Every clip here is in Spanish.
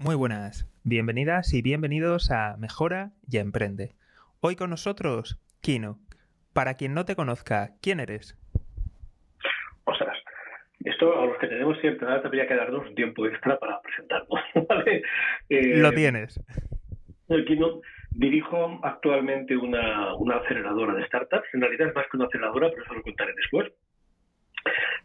Muy buenas, bienvenidas y bienvenidos a Mejora y Emprende. Hoy con nosotros, Kino. Para quien no te conozca, ¿quién eres? Ostras, esto a los que tenemos cierta edad habría que darnos un tiempo extra para presentarnos. ¿vale? Eh, Lo tienes. Kino, dirijo actualmente una, una, aceleradora de startups. En realidad es más que una aceleradora, pero eso lo contaré después.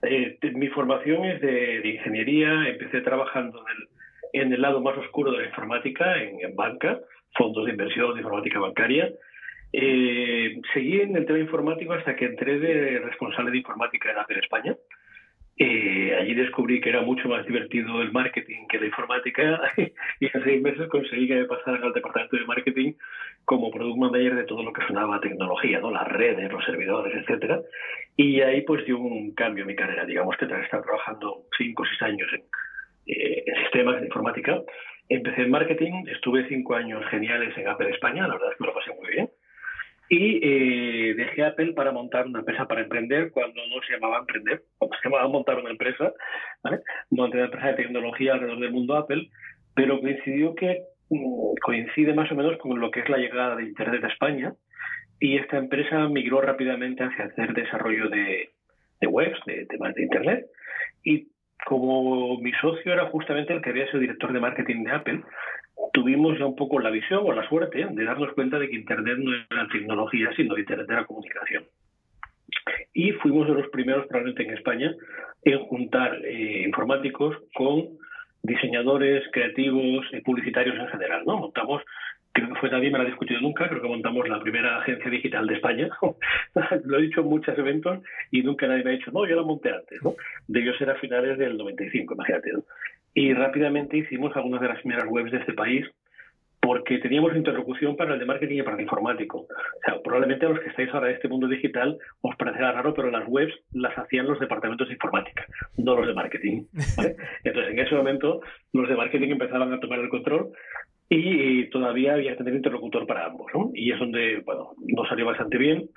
Eh, mi formación es de, de, ingeniería. Empecé trabajando en el en el lado más oscuro de la informática, en, banca, fondos de inversión de informática bancaria. Eh, seguí en el tema informático hasta que entré de responsable de informática en Apple España. Eh, allí descubrí que era mucho más divertido el marketing que la informática y en seis meses conseguí que me pasaran al departamento de marketing como product manager de todo lo que sonaba tecnología, ¿no? las redes, los servidores, etcétera. Y ahí pues dio un cambio en mi carrera, digamos que tras estar trabajando cinco o seis años en, eh, en sistemas de informática. Empecé en marketing, estuve cinco años geniales en Apple España, la verdad es que me lo pasé muy bien. Y eh, dejé Apple para montar una empresa para emprender cuando no se llamaba emprender, cuando se llamaba montar una empresa, ¿vale? Monté una empresa de tecnología alrededor del mundo Apple, pero coincidió que mm, coincide más o menos con lo que es la llegada de Internet a España y esta empresa migró rápidamente hacia hacer desarrollo de, de webs, de temas de Internet y como mi socio era justamente el que había sido director de marketing de Apple, tuvimos ya un poco la visión o la suerte de darnos cuenta de que Internet no era tecnología, sino Internet era comunicación. Y fuimos de los primeros, probablemente en España, en juntar eh, informáticos con diseñadores, creativos, y publicitarios en general. ¿no? Montamos creo que fue nadie me lo ha discutido nunca, creo que montamos la primera agencia digital de España. lo he dicho en muchos eventos y nunca nadie me ha dicho, no, yo la monté antes, ¿no? Debió ser a finales del 95, imagínate, ¿no? Y rápidamente hicimos algunas de las primeras webs de este país porque teníamos interlocución para el de marketing y para el informático. O sea, probablemente a los que estáis ahora en este mundo digital os parecerá raro, pero las webs las hacían los departamentos de informática, no los de marketing. Entonces, en ese momento, los de marketing empezaban a tomar el control y todavía había que tener interlocutor para ambos, ¿no? Y es donde, bueno, nos salió bastante bien.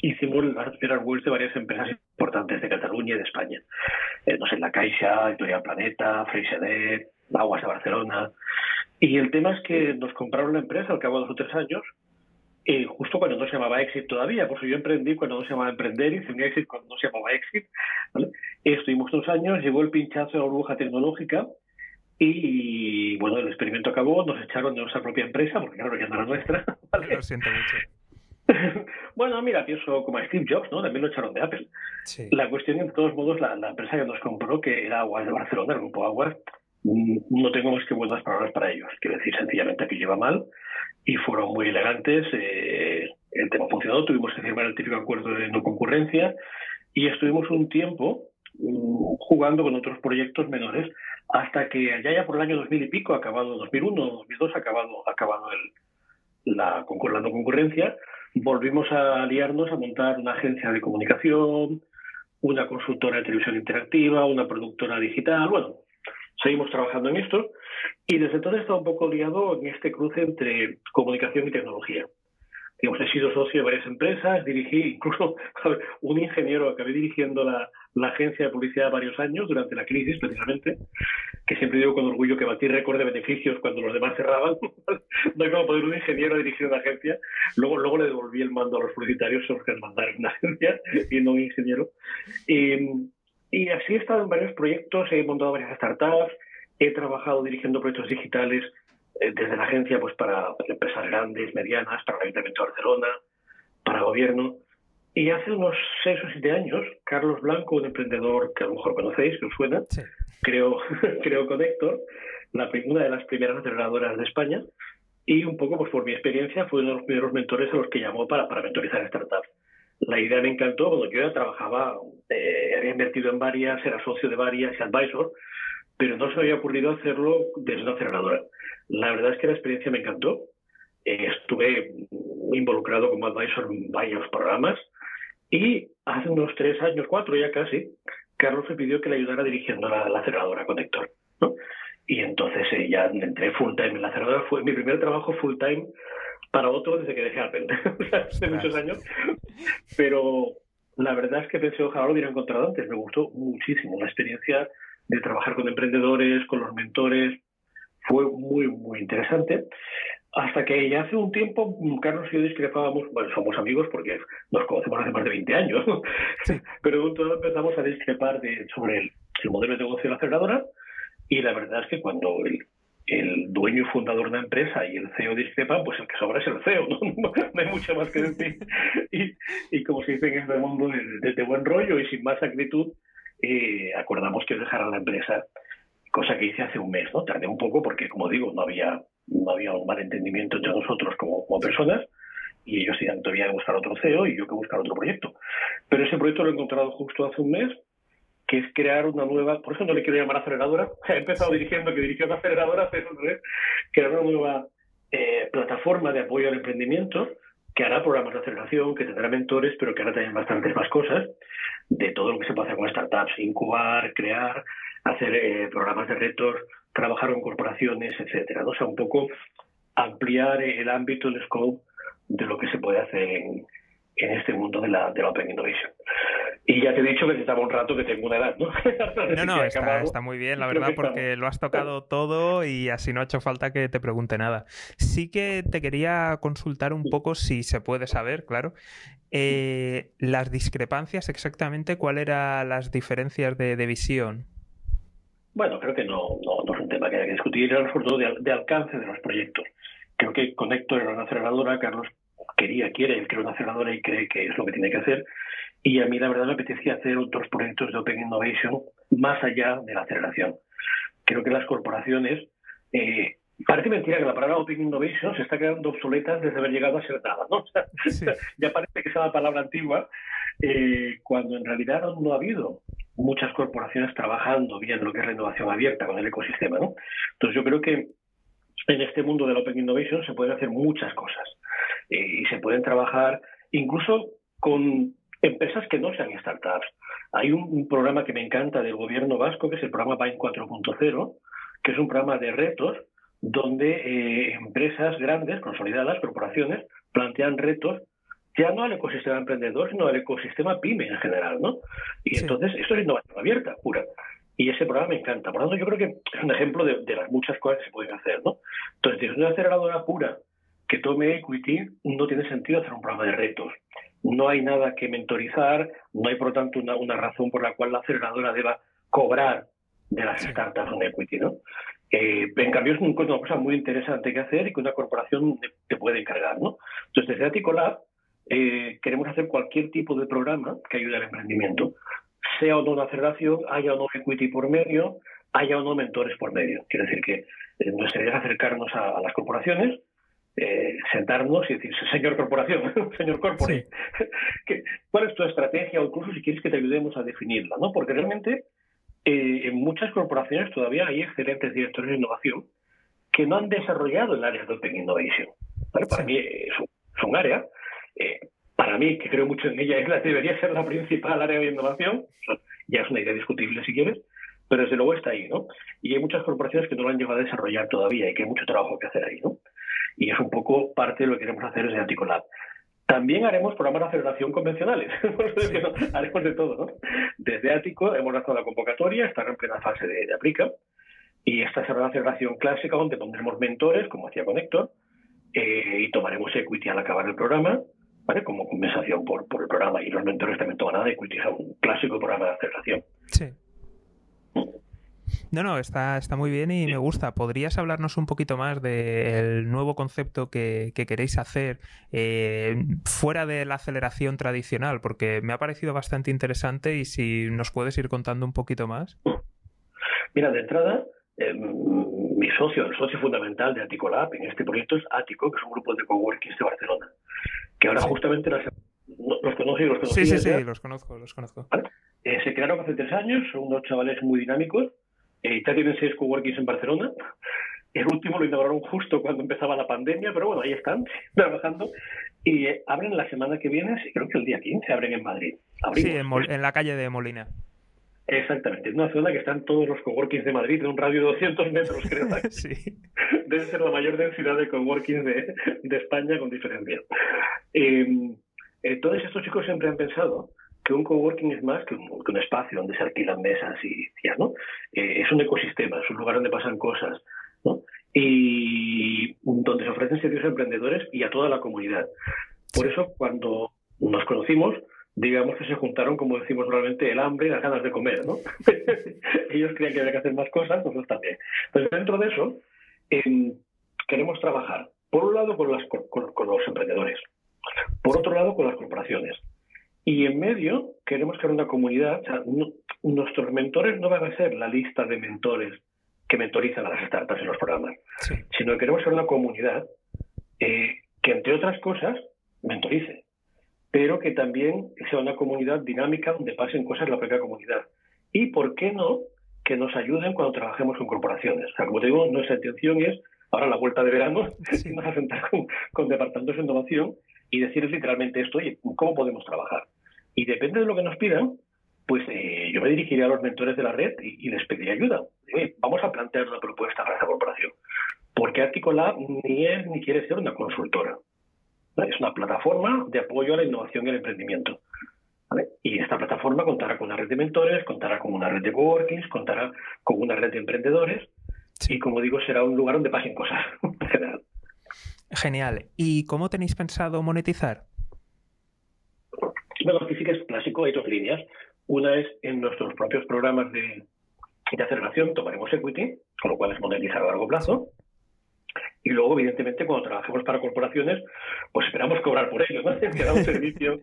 Hicimos las primeras webs de varias empresas importantes de Cataluña y de España. Eh, no sé, La Caixa, Editorial Planeta, Freixenet, Aguas de Barcelona. Y el tema es que nos compraron la empresa al cabo de dos o tres años, eh, justo cuando no se llamaba Exit todavía, por eso yo emprendí cuando no se llamaba Emprender, hice un Exit cuando no se llamaba Exit. ¿vale? Estuvimos dos años, llegó el pinchazo de la burbuja tecnológica, y bueno, el experimento acabó, nos echaron de nuestra propia empresa, porque claro, ya no era nuestra. Lo siento mucho. bueno, mira, pienso como a Steve Jobs, ¿no? También lo echaron de Apple. La cuestión, de todos modos, la, empresa que nos compró, que era Aguas de Barcelona, el grupo Aguas, mm, no tengo más que buenas palabras para ellos. Quiero decir, sencillamente que lleva mal y fueron muy elegantes. Eh, el tema funcionó, tuvimos que firmar el típico acuerdo de no concurrencia y estuvimos un tiempo jugando con otros proyectos menores hasta que allá ya por el año 2000 y pico, acabado 2001, 2002, acabado, acabado el, la, la concurrencia, volvimos a aliarnos a montar una agencia de comunicación, una consultora de televisión interactiva, una productora digital, bueno, seguimos trabajando en esto y desde entonces estado un poco liado en este cruce entre comunicación y tecnología. Digamos, he sido socio de varias empresas, dirigí incluso un ingeniero, acabé dirigiendo la, la agencia de publicidad varios años durante la crisis precisamente, que siempre digo con orgullo que batí récord de beneficios cuando los demás cerraban. no hay como poder un ingeniero dirigir una agencia. Luego, luego le devolví el mando a los publicitarios, son los que mandaron una agencia y no un ingeniero. Y, y así he estado en varios proyectos, he montado varias startups, he trabajado dirigiendo proyectos digitales desde la agencia pues para empresas grandes, medianas, para el Ayuntamiento de Barcelona, para gobierno. Y hace unos seis o siete años, Carlos Blanco, un emprendedor que a lo mejor conocéis, que os suena, creó, creó Connector, la, una de las primeras aceleradoras de España, y un poco pues por mi experiencia fue uno de los primeros mentores a los que llamó para, para mentorizar startups. La idea me encantó, cuando yo ya trabajaba, eh, había invertido en varias, era socio de varias y advisor, pero no se me había ocurrido hacerlo desde una aceleradora. La verdad es que la experiencia me encantó. Eh, estuve involucrado como advisor en varios programas, y hace unos tres años, cuatro ya casi, Carlos me pidió que le ayudara dirigiendo la, aceleradora Conector. ¿no? Y entonces eh, ya entré full time en la aceleradora. Fue mi primer trabajo full time para otro desde que dejé Apple, hace muchos años. Pero la verdad es que pensé, ojalá lo hubiera encontrado antes. Me gustó muchísimo la experiencia de trabajar con emprendedores, con los mentores. fue muy, muy interesante. Hasta que ya hace un tiempo Carlos y yo discrepábamos, bueno, somos amigos porque nos conocemos hace más de 20 años, pero un todo empezamos a discrepar de, sobre el, el, modelo de negocio de la aceleradora y la verdad es que cuando el, el dueño y fundador de la empresa y el CEO discrepan, pues el que sobra es el CEO, no, no, hay mucho más que decir. Y, y, como se dice en este mundo de, de, buen rollo y sin más actitud, eh, acordamos que dejara la empresa, cosa que hice hace un mes, ¿no? Tardé un poco porque, como digo, no había, no había un malentendimiento entre nosotros como, como personas y ellos tenían todavía que buscar otro CEO y yo que buscar otro proyecto. Pero ese proyecto lo he encontrado justo hace un mes que es crear una nueva, por eso no le quiero llamar aceleradora, he empezado dirigiendo que dirigió una aceleradora, pero crear una nueva eh, plataforma de apoyo al emprendimiento que hará programas de aceleración, que tendrá mentores, pero que hará también bastantes más cosas de todo lo que se puede hacer con startups, incubar, crear, hacer eh, programas de retos, trabajar con corporaciones, etcétera. O sea, un poco ampliar el ámbito, el scope de lo que se puede hacer en, en este mundo de la, de la Open Innovation. Y ya te he dicho que necesitaba un rato que tengo una edad, ¿no? no, no, está, está, muy bien, la verdad, porque lo has tocado todo y así no ha hecho falta que te pregunte nada. Sí que te quería consultar un poco, si se puede saber, claro, eh, las discrepancias exactamente, ¿cuáles eran las diferencias de, de, visión? Bueno, creo que no, no, no, es un tema que haya que discutir, era sobre todo de, de alcance de los proyectos. Creo que Conector era una aceleradora, Carlos quería, quiere, él quiere una aceleradora y cree que es lo que tiene que hacer. Y a mí la verdad me apetecía hacer otros proyectos de Open Innovation más allá de la aceleración. Creo que las corporaciones, eh, parece mentira que la palabra Open Innovation se está quedando obsoleta desde haber llegado a ser nada, ¿no? ya parece que es una palabra antigua, eh, cuando en realidad no ha habido muchas corporaciones trabajando bien lo que es la innovación abierta con el ecosistema, ¿no? Entonces yo creo que en este mundo del Open Innovation se pueden hacer muchas cosas eh, y se pueden trabajar incluso con empresas que no sean startups. Hay un, programa que me encanta del gobierno vasco, que es el programa Bain 4.0, que es un programa de retos donde eh, empresas grandes, consolidadas, corporaciones, plantean retos ya no al ecosistema emprendedor, sino al ecosistema pyme en general, ¿no? Y entonces, esto es innovación abierta, pura. Y ese programa me encanta. Por lo tanto, yo creo que es un ejemplo de, de las muchas cosas que se pueden hacer, ¿no? Entonces, es una aceleradora pura que tome equity, no tiene sentido hacer un programa de retos. No hay nada que mentorizar, no hay, por lo tanto, una, una razón por la cual la aceleradora deba cobrar de las startups un equity, ¿no? Eh, en cambio, es una cosa muy interesante que hacer y que una corporación te puede encargar, ¿no? Entonces, desde Aticolab eh, queremos hacer cualquier tipo de programa que ayude al emprendimiento, sea o no una aceleración, haya o no equity por medio, haya o no mentores por medio. Quiere decir que eh, nuestra idea es acercarnos a, a las corporaciones, eh, sentarnos y decir, señor corporación, señor corporate, ¿cuál es tu estrategia o incluso si quieres que te ayudemos a definirla? ¿no? Porque realmente eh, en muchas corporaciones todavía hay excelentes directores de innovación que no han desarrollado el área de Open Innovation. Para mí es un, área, eh, para mí, que creo mucho en ella, es la, debería ser la principal área de innovación, ya es una idea discutible si quieres, pero desde luego está ahí, ¿no? Y hay muchas corporaciones que no lo han llegado a desarrollar todavía y que hay mucho trabajo que hacer ahí, ¿no? Y es un poco parte de lo que queremos hacer desde Anticolab. También haremos programas de aceleración convencionales. haremos de todo, ¿no? Desde Ático hemos lanzado la convocatoria, está en plena fase de, aplica. Y esta será la aceleración clásica donde pondremos mentores, como hacía Conector, eh, y tomaremos equity al acabar el programa, ¿vale? Como compensación por, por el programa. Y los mentores también tomarán equity, es un clásico programa de aceleración. Sí. No, no, está, está muy bien y me gusta. ¿Podrías hablarnos un poquito más del nuevo concepto que, queréis hacer eh, fuera de la aceleración tradicional? Porque me ha parecido bastante interesante y si nos puedes ir contando un poquito más. Mira, de entrada, eh, mi socio, el socio fundamental de Aticolab en este proyecto es Atico, que es un grupo de coworking de Barcelona, que ahora justamente los conocí, los conocí. Sí, sí, sí, los conozco, los conozco. Eh, se crearon hace tres años, son unos chavales muy dinámicos eh, ya tienen seis coworkings en Barcelona. El último lo inauguraron justo cuando empezaba la pandemia, pero bueno, ahí están trabajando. Y eh, abren la semana que viene, creo que el día 15 abren en Madrid. sí, en, la calle de Molina. Exactamente, es una zona que están todos los coworkings de Madrid, en un radio de 200 metros, creo. sí. Debe ser la mayor densidad de coworkings de, de España con diferencia. Eh, todos estos chicos siempre han pensado que un coworking es más que un, espacio donde se alquilan mesas y ya, ¿no? Eh, es un ecosistema, es un lugar donde pasan cosas, ¿no? y donde se ofrecen servicios a emprendedores y a toda la comunidad. Por eso, cuando nos conocimos, digamos que se juntaron, como decimos normalmente, el hambre y las ganas de comer, ¿no? Ellos creían que había que hacer más cosas, nosotros también. Entonces, dentro de eso, em, queremos trabajar, por un lado, con, las, con, los emprendedores, por otro lado, con las corporaciones. Y en medio, queremos crear una comunidad. O sea, nuestros mentores no van a ser la lista de mentores que mentorizan a las startups en los programas, sino que queremos ser una comunidad eh, que, entre otras cosas, mentorice pero que también sea una comunidad dinámica donde pasen cosas en la propia comunidad. Y, ¿por qué no?, que nos ayuden cuando trabajemos con corporaciones. O sea, como te digo, nuestra intención es, ahora la vuelta de verano, sí. a sentar con, departamentos de innovación y decirles literalmente esto, oye, ¿cómo podemos trabajar? Y depende de lo que nos pidan, pues eh, yo me dirigiré a los mentores de la red y, les pediré ayuda. vamos a plantear una propuesta para esta corporación. Porque Articolab ni es ni quiere ser una consultora. Es una plataforma de apoyo a la innovación y el emprendimiento. Y esta plataforma contará con una red de mentores, contará con una red de coworkings, contará con una red de emprendedores y, como digo, será un lugar donde pasen cosas. Genial. ¿Y cómo tenéis pensado monetizar? Bueno, aquí sí que es clásico, hay dos líneas. Una es en nuestros propios programas de, de aceleración, tomaremos equity, con lo cual es monetizar a largo plazo. Y luego, evidentemente, cuando trabajemos para corporaciones, pues esperamos cobrar por ello, ¿no? Que da un servicio,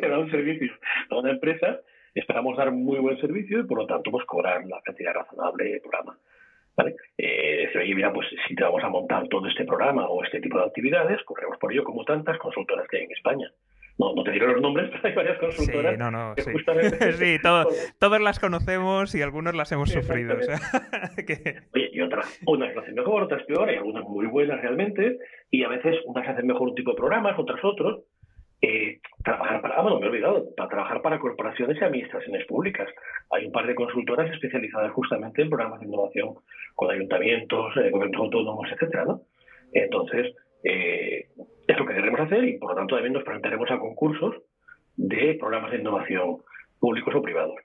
que da un servicio a una empresa, esperamos dar muy buen servicio y, por lo tanto, pues cobrar la cantidad razonable de programa. ¿Vale? Eh, oye, mira, pues si te vamos a montar todo este programa o este tipo de actividades, corremos por ello como tantas consultoras que hay en España. No, no te diré los nombres, pero hay varias consultoras. Sí, no, no, sí. sí todas las conocemos y algunos las hemos sufrido. O sea, Oye, y otras, unas lo hacen mejor, otras peor, hay algunas muy buenas realmente, y a veces unas hacen mejor un tipo de programas, otras otros. Eh, trabajar para, ah, bueno, me he olvidado, para trabajar para corporaciones y administraciones públicas. Hay un par de consultoras especializadas justamente en programas de innovación con ayuntamientos, eh, gobiernos autónomos, etcétera, ¿no? Entonces, eh, es lo que queremos hacer y por lo tanto también nos presentaremos a concursos de programas de innovación públicos o privados.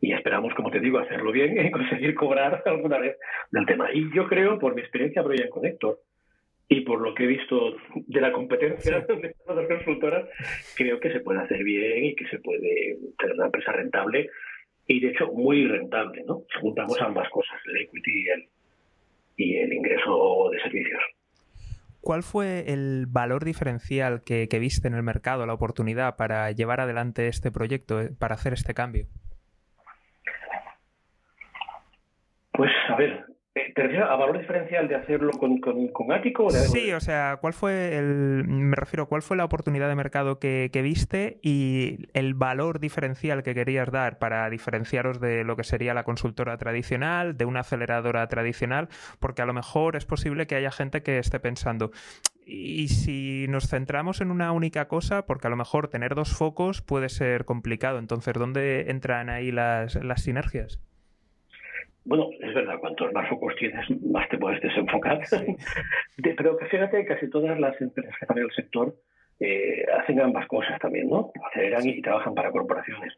Y esperamos, como te digo, hacerlo bien y conseguir cobrar alguna vez del tema. Y yo creo, por mi experiencia previa en Connector y por lo que he visto de la competencia de otras consultoras, creo que se puede hacer bien y que se puede tener una empresa rentable y, de hecho, muy rentable. ¿no? Juntamos ambas cosas, el equity y el, y el ingreso de servicios. ¿Cuál fue el valor diferencial que, viste en el mercado, la oportunidad para llevar adelante este proyecto, eh, para hacer este cambio? Pues a ver, ¿Te refieres a valor diferencial de hacerlo con, con, Ático? Sí, o sea, ¿cuál fue el. Me refiero, ¿cuál fue la oportunidad de mercado que, viste y el valor diferencial que querías dar para diferenciaros de lo que sería la consultora tradicional, de una aceleradora tradicional? Porque a lo mejor es posible que haya gente que esté pensando. Y si nos centramos en una única cosa, porque a lo mejor tener dos focos puede ser complicado. Entonces, ¿dónde entran ahí las, las sinergias? Bueno, es verdad, cuantos más focos tienes, más te puedes desenfocar. pero fíjate, casi todas las empresas que están en el sector eh, hacen ambas cosas también, ¿no? Aceleran y trabajan para corporaciones.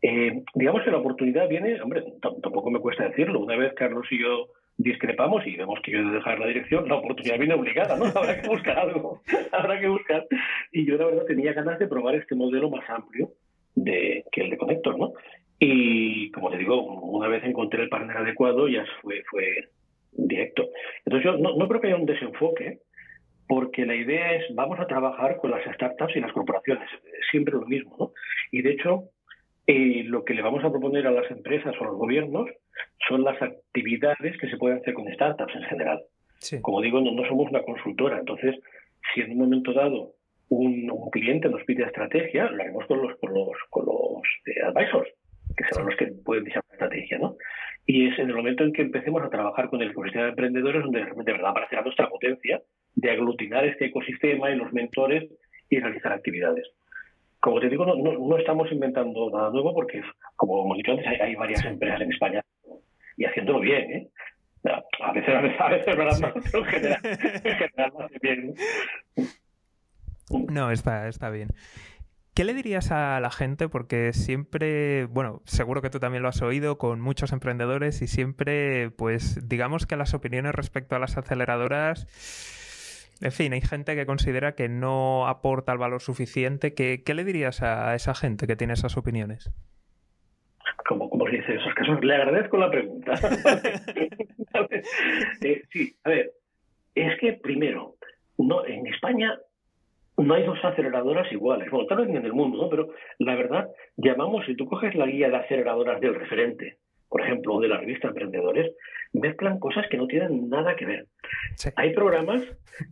Eh, digamos que la oportunidad viene, hombre, tampoco me cuesta decirlo. Una vez Carlos y yo discrepamos y vemos que yo de dejar la dirección, la oportunidad viene obligada, ¿no? Habrá que buscar algo, habrá que buscar. Y yo, la verdad, tenía ganas de probar este modelo más amplio de, que el de Connector, ¿no? Y como te digo, una vez encontré el partner adecuado, ya fue, fue directo. Entonces yo no, no creo que haya un desenfoque, porque la idea es, vamos a trabajar con las startups y las corporaciones, siempre lo mismo, ¿no? Y de hecho, eh, lo que le vamos a proponer a las empresas o a los gobiernos son las actividades que se pueden hacer con startups en general. Como digo, no, somos una consultora, entonces, si en un momento dado un, cliente nos pide estrategia, lo haremos con los, con los, con los eh, advisors que son los que pueden diseñar la estrategia, ¿no? Y es en el momento en que empecemos a trabajar con el ecosistema de emprendedores donde de verdad aparecerá nuestra potencia de aglutinar este ecosistema y los mentores y realizar actividades. Como te digo, no, no, estamos inventando nada nuevo porque, como hemos dicho antes, hay, varias empresas en España y haciéndolo bien, ¿eh? A veces, a veces, a veces pero en general, en general bien. No, está, está bien. ¿Qué le dirías a la gente? Porque siempre, bueno, seguro que tú también lo has oído con muchos emprendedores y siempre, pues, digamos que las opiniones respecto a las aceleradoras, en fin, hay gente que considera que no aporta el valor suficiente. ¿Qué, qué le dirías a esa gente que tiene esas opiniones? Como, como se dice en esos casos, le agradezco la pregunta. Eh, sí, a ver, es que primero, no, en España no hay dos aceleradoras iguales. Bueno, tal vez ni en el mundo, ¿no? Pero la verdad, llamamos, si tú coges la guía de aceleradoras del referente, por ejemplo, o de la revista Emprendedores, mezclan cosas que no tienen nada que ver. Hay programas,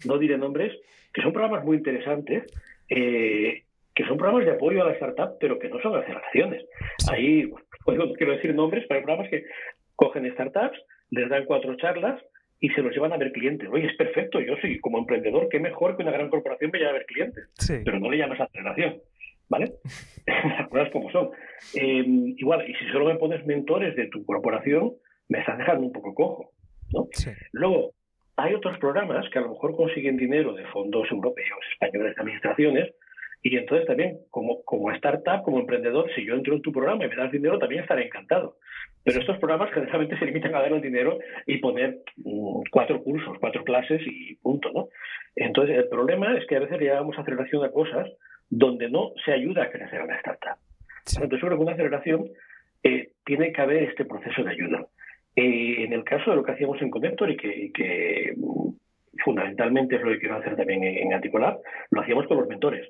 no diré nombres, que son programas muy interesantes, eh, que son programas de apoyo a la startup, pero que no son aceleraciones. Ahí, pues, no quiero decir nombres, pero hay programas que cogen startups, les dan cuatro charlas, y se los llevan a ver clientes. Oye, es perfecto, yo soy como emprendedor, qué mejor que una gran corporación me lleve a ver clientes, pero no le llamas aceleración, ¿vale? Las cosas como son. Em, igual, y si solo me pones mentores de tu corporación, me estás dejando un poco cojo, ¿no? Luego, hay otros programas que a lo mejor consiguen dinero de fondos europeos, españoles, de administraciones, y entonces también, como, como startup, como emprendedor, si yo entro en tu programa y me das dinero, también estaré encantado. Pero estos programas generalmente se limitan a dar el dinero y poner mm, cuatro cursos, cuatro clases y punto, ¿no? Entonces, el problema es que a veces llevamos aceleración a cosas donde no se ayuda a crecer a la startup. Entonces, sobre una aceleración eh, tiene que haber este proceso de ayuda. Eh, en el caso de lo que hacíamos en Connector y que, mm, fundamentalmente es lo que quiero hacer también en, Anticolab, lo hacíamos con los mentores.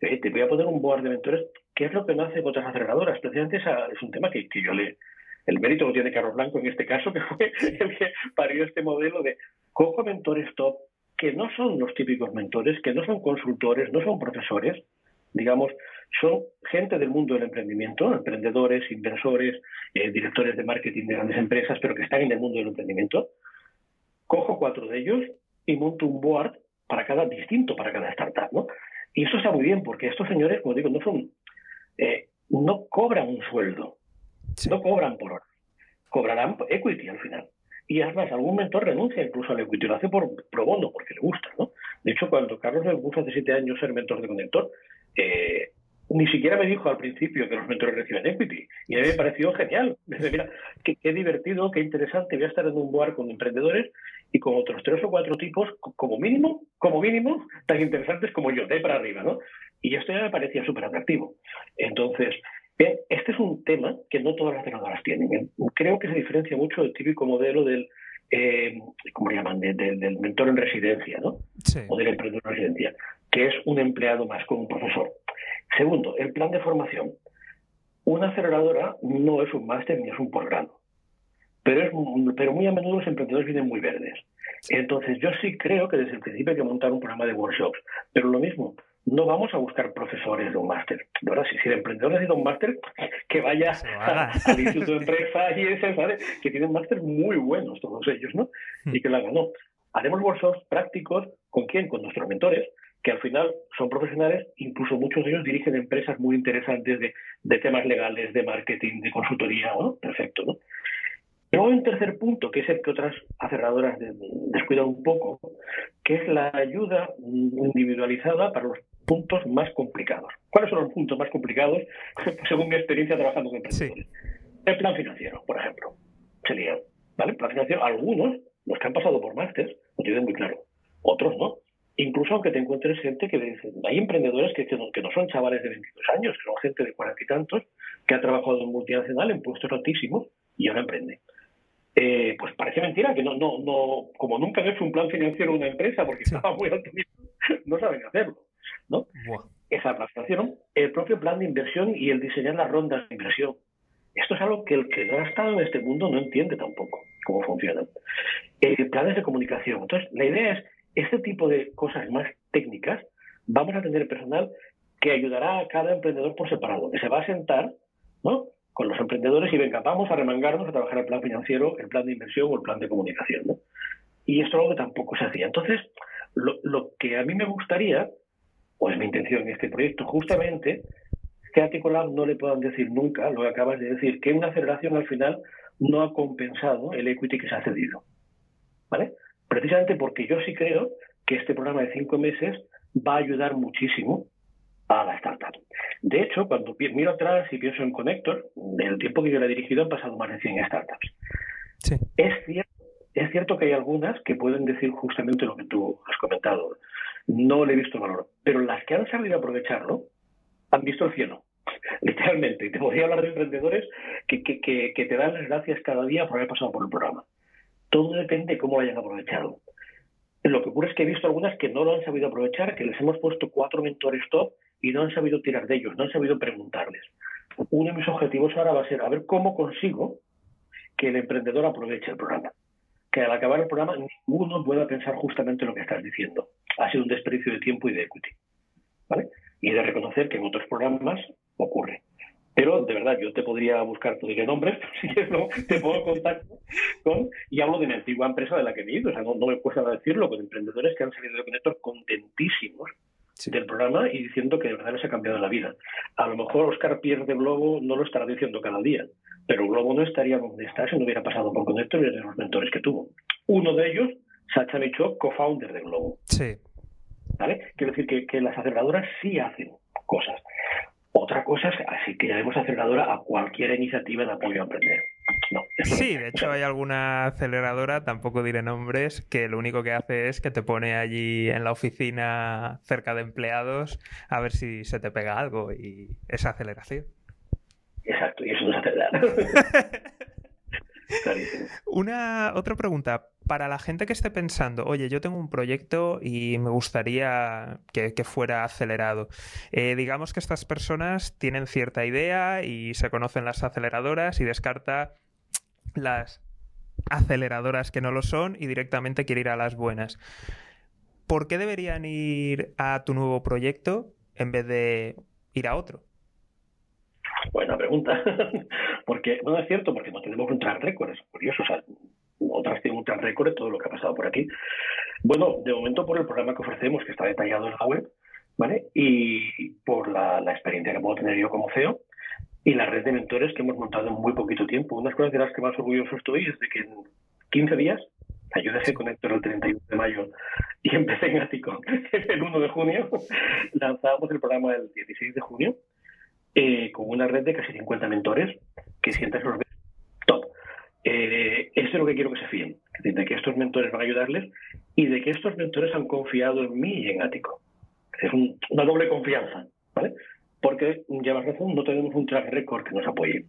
Eh, te voy a poner un board de mentores. ¿Qué es lo que no hace otras aceleradoras? Precisamente es un tema que, que yo le, el mérito lo tiene Carlos Blanco en este caso, que fue el que parió este modelo de cojo mentores top, que no son los típicos mentores, que no son consultores, no son profesores, digamos, son gente del mundo del emprendimiento, emprendedores, inversores, eh, directores de marketing de grandes empresas, pero que están en el mundo del emprendimiento. Cojo cuatro de ellos y monto un board para cada distinto, para cada startup, ¿no? Y eso está muy bien, porque estos señores, como digo, no son, eh, no cobran un sueldo, no cobran por hora, cobrarán equity al final. Y además, algún mentor renuncia incluso al equity, lo hace por pro bono, porque le gusta, ¿no? De hecho, cuando Carlos le puso hace siete años ser mentor de Conector, eh, ni siquiera me dijo al principio que los mentores reciben equity. Y a mí me pareció genial. Me dice, mira, qué, qué, divertido, qué interesante. Voy a estar en un board con emprendedores y con otros tres o cuatro tipos, como mínimo, como mínimo, tan interesantes como yo, de para arriba, ¿no? Y esto ya me parecía súper atractivo. Entonces, Bien, este es un tema que no todas las aceleradoras tienen. Creo que se diferencia mucho del típico modelo del, eh, ¿cómo llaman?, del mentor en residencia, ¿no? O del emprendedor en residencia, que es un empleado más como un profesor. Segundo, el plan de formación. Una aceleradora no es un máster ni es un posgrado, pero, es, pero muy a menudo los emprendedores vienen muy verdes. Entonces, yo sí creo que desde el principio hay que montar un programa de workshops, pero lo mismo, no vamos a buscar profesores de un máster. ¿verdad? Si, si el emprendedor necesita un máster, que vaya al Instituto de Empresa y ese, ¿vale? Que tienen máster muy buenos todos ellos, ¿no? Hmm. Y que lo hagan. No. Haremos workshops prácticos, ¿con quién? Con nuestros mentores, que al final son profesionales, incluso muchos de ellos dirigen empresas muy interesantes de, de temas legales, de marketing, de consultoría, ¿no? Perfecto, ¿no? Luego hay un tercer punto, que es el que otras acerradoras descuidan un poco, que es la ayuda individualizada para los puntos más complicados. ¿Cuáles son los puntos más complicados según mi experiencia trabajando con emprendedores? El plan financiero, por ejemplo. Sería, ¿vale? El plan financiero, algunos, los que han pasado por máster, lo tienen muy claro. Otros no. Incluso aunque te encuentres gente que dice, hay emprendedores que, que, no, son chavales de 22 años, que son gente de cuarenta y tantos, que ha trabajado en multinacional en puestos altísimos y ahora emprende. Eh, pues parece mentira que no, no, no, como nunca han hecho un plan financiero una empresa porque estaba muy alto, no saben hacerlo. ¿no? Esa planificación, el propio plan de inversión y el diseñar las rondas de inversión. Esto es algo que el que no ha estado en este mundo no entiende tampoco cómo funciona. Eh, planes de comunicación. Entonces, la idea es, este tipo de cosas más técnicas, vamos a tener personal que ayudará a cada emprendedor por separado, que se va a sentar ¿no? Con los emprendedores y venga, vamos a remangarnos a trabajar el plan financiero, el plan de inversión o el plan de comunicación. Y esto es algo que tampoco se hacía. Entonces, lo, que a mí me gustaría o es mi intención en este proyecto, justamente que a Ticolab no le puedan decir nunca lo que acabas de decir, que una aceleración al final no ha compensado el equity que se ha cedido. ¿Vale? Precisamente porque yo sí creo que este programa de cinco meses va a ayudar muchísimo a la. De hecho, cuando miro atrás y pienso en Connector, en el tiempo que yo le he dirigido han pasado más de 100 startups. Sí. Es, cierto, es cierto que hay algunas que pueden decir justamente lo que tú has comentado. No le he visto valor, pero las que han sabido aprovecharlo han visto el cielo literalmente. Y te podría hablar de emprendedores que, que, que, te dan las gracias cada día por haber pasado por el programa. Todo depende de cómo lo hayan aprovechado. Lo que ocurre es que he visto algunas que no lo han sabido aprovechar, que les hemos puesto cuatro mentores top y no han sabido tirar de ellos, no han sabido preguntarles. Uno de mis objetivos ahora va a ser a ver cómo consigo que el emprendedor aproveche el programa. Que al acabar el programa ninguno pueda pensar justamente lo que estás diciendo. Ha sido un desperdicio de tiempo y de equity. ¿Vale? Y de reconocer que en otros programas ocurre. Pero de verdad, yo te podría buscar, diré nombres, si quieres, no, te en contacto con, y hablo de mi antigua empresa de la que he ido, o sea, no, me cuesta decirlo, con emprendedores que han salido de Connector contentísimos del programa y diciendo que de verdad les ha cambiado la vida. A lo mejor Oscar Pierre de Globo no lo estará diciendo cada día, pero Globo no estaría donde está si no hubiera pasado por Connector y de los mentores que tuvo. Uno de ellos, Sacha Micho, co-founder de Globo. Sí. ¿Vale? Quiero decir que, que las aceleradoras sí hacen cosas. Otra cosa es así que llamemos aceleradora a cualquier iniciativa de apoyo a emprender. No, sí, de hecho hay alguna aceleradora, tampoco diré nombres, que lo único que hace es que te pone allí en la oficina cerca de empleados a ver si se te pega algo y esa aceleración. Exacto, y eso no es acelerar. Una otra pregunta. Para la gente que esté pensando, oye, yo tengo un proyecto y me gustaría que, fuera acelerado. Eh, digamos que estas personas tienen cierta idea y se conocen las aceleradoras y descarta las aceleradoras que no lo son y directamente quiere ir a las buenas. ¿Por qué deberían ir a tu nuevo proyecto en vez de ir a otro? Buena pregunta. porque, bueno, es cierto, porque no tenemos un track record, es curioso. O sea, otras tienen un track record de todo lo que ha pasado por aquí. Bueno, de momento por el programa que ofrecemos, que está detallado en la web, ¿vale? Y por la, experiencia que puedo tener yo como CEO y la red de mentores que hemos montado en muy poquito tiempo. Unas cosas de las que más orgulloso estoy es de que en 15 días, yo dejé con Héctor el 31 de mayo y empecé en Ático el 1 de junio, lanzábamos el programa el 16 de junio eh, con una red de casi 50 mentores que sientes los. Eh, eso es lo que quiero que se fíen, de que estos mentores van a ayudarles y de que estos mentores han confiado en mí y en Ático. Es una doble confianza, ¿vale? Porque, llevas razón, no tenemos un track record que nos apoye.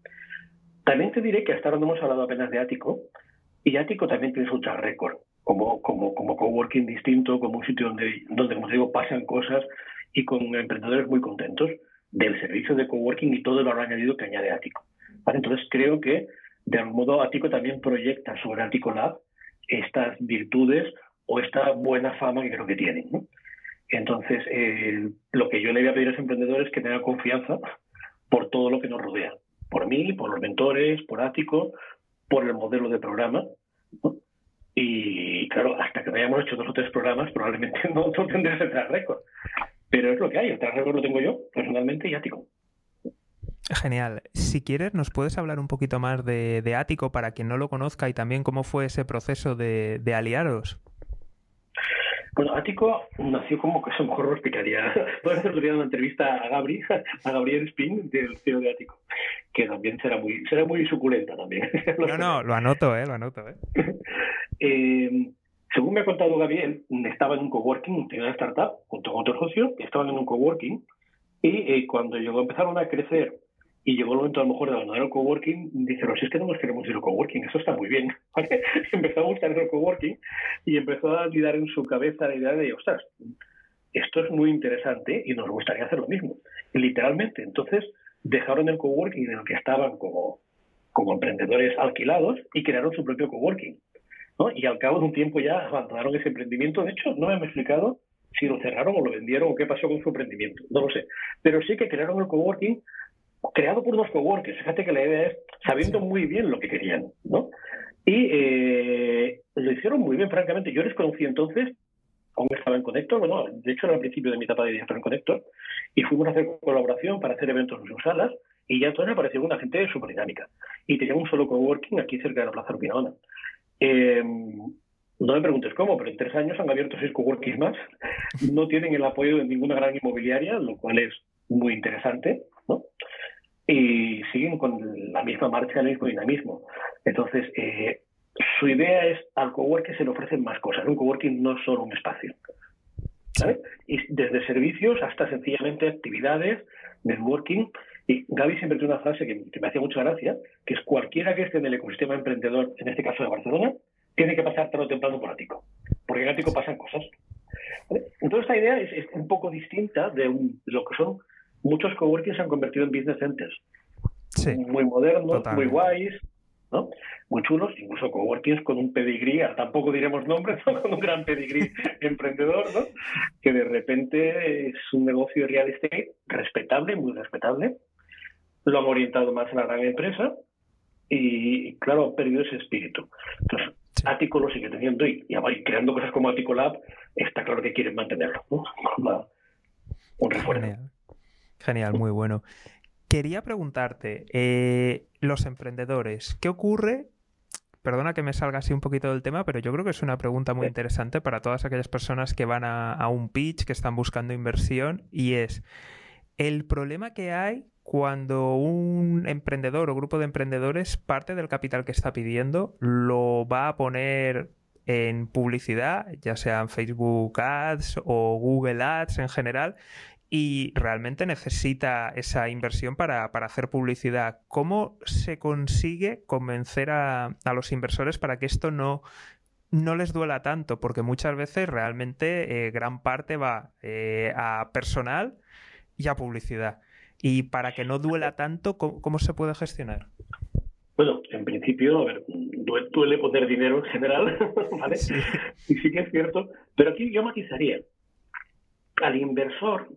También te diré que hasta ahora no hemos hablado apenas de Ático, y Ático también tiene su track record, como, como, como coworking distinto, como un sitio donde, donde, como digo, pasan cosas y con emprendedores muy contentos del servicio de coworking y todo lo añadido que añade Ático. Entonces creo que de algún modo Ático también proyecta sobre Ático Lab estas virtudes o esta buena fama que creo que tienen. Entonces, lo que yo le voy a pedir a los emprendedores es que tengan confianza por todo lo que nos rodea, por mí, por los mentores, por Ático, por el modelo de programa. Y claro, hasta que no hayamos hecho dos o tres programas, probablemente no, no tendré ese track. Pero es lo que hay, el track lo tengo yo, personalmente, y Ático. Genial. Si quieres, nos puedes hablar un poquito más de, de Ático para quien no lo conozca y también cómo fue ese proceso de, de aliaros. Bueno, Ático nació como que a lo mejor lo explicaría. Puedes hacer una entrevista a Gabri, a Gabriel Spin, del CEO de Ático, que también será muy, será muy suculenta también. No, no, lo anoto, eh, lo anoto, eh. eh según me ha contado Gabriel, estaba en un coworking, tenía una startup junto con otro socio, estaban en un coworking y eh, cuando llegó, empezaron a crecer y llegó el momento a lo mejor de abandonar el coworking, dijeron, si es que no nos queremos ir al coworking, eso está muy bien. empezó a gustar el coworking y empezó a olvidar en su cabeza la idea de, ostras, esto es muy interesante y nos gustaría hacer lo mismo. literalmente, entonces dejaron el coworking en el que estaban como, como emprendedores alquilados y crearon su propio coworking. Y al cabo de un tiempo ya abandonaron ese emprendimiento. De hecho, no me han explicado si lo cerraron o lo vendieron o qué pasó con su emprendimiento. No lo sé. Pero sí que crearon el coworking creado por unos coworkers. Fíjate que la idea es sabiendo muy bien lo que querían, ¿no? Y eh, lo hicieron muy bien, francamente. Yo les conocí entonces, aún estaba en Connector, bueno, de hecho era al principio de mi etapa de director en Connector, y fuimos a hacer colaboración para hacer eventos en sus salas, y ya entonces apareció una gente súper dinámica. Y tenía un solo coworking aquí cerca de la Plaza Urquinaona. Eh, no me preguntes cómo, pero en tres años han abierto seis coworkings más. No tienen el apoyo de ninguna gran inmobiliaria, lo cual es muy interesante, ¿no? Y siguen con la misma marcha, el mismo dinamismo. Entonces, eh, su idea es al coworking se le ofrecen más cosas. Un coworking no es solo un espacio. ¿sabes? Y desde servicios hasta sencillamente actividades, networking. Y Gaby siempre tiene una frase que, me hacía mucha gracia, que es cualquiera que esté en el ecosistema emprendedor, en este caso de Barcelona, tiene que pasar tarde o temprano por Ático. Porque en Ático pasan cosas. Entonces esta idea es, un poco distinta de, lo que son muchos coworkings se han convertido en business centers. muy modernos, muy guays, ¿no? Muy chulos, incluso coworkings con un pedigrí, tampoco diremos nombres, con un gran pedigrí emprendedor, ¿no? Que de repente es un negocio de real estate respetable, muy respetable. Lo han orientado más a la gran empresa y, claro, han perdido ese espíritu. Entonces, Ático lo sigue teniendo y, y, creando cosas como Ático Lab, está claro que quieren mantenerlo, ¿no? un refuerzo. Genial. Genial, muy bueno. Quería preguntarte, eh, los emprendedores, ¿qué ocurre? Perdona que me salga así un poquito del tema, pero yo creo que es una pregunta muy interesante para todas aquellas personas que van a, un pitch, que están buscando inversión, y es el problema que hay cuando un emprendedor o grupo de emprendedores parte del capital que está pidiendo lo va a poner en publicidad, ya sean Facebook Ads o Google Ads en general, y realmente necesita esa inversión para, hacer publicidad. ¿Cómo se consigue convencer a, los inversores para que esto no, no les duela tanto? Porque muchas veces realmente eh, gran parte va eh, a personal y a publicidad. Y para que no duela tanto, ¿cómo, se puede gestionar? Bueno, en principio, a ver, duele poner dinero en general, ¿vale? Y sí que es cierto, pero aquí yo matizaría. Al inversor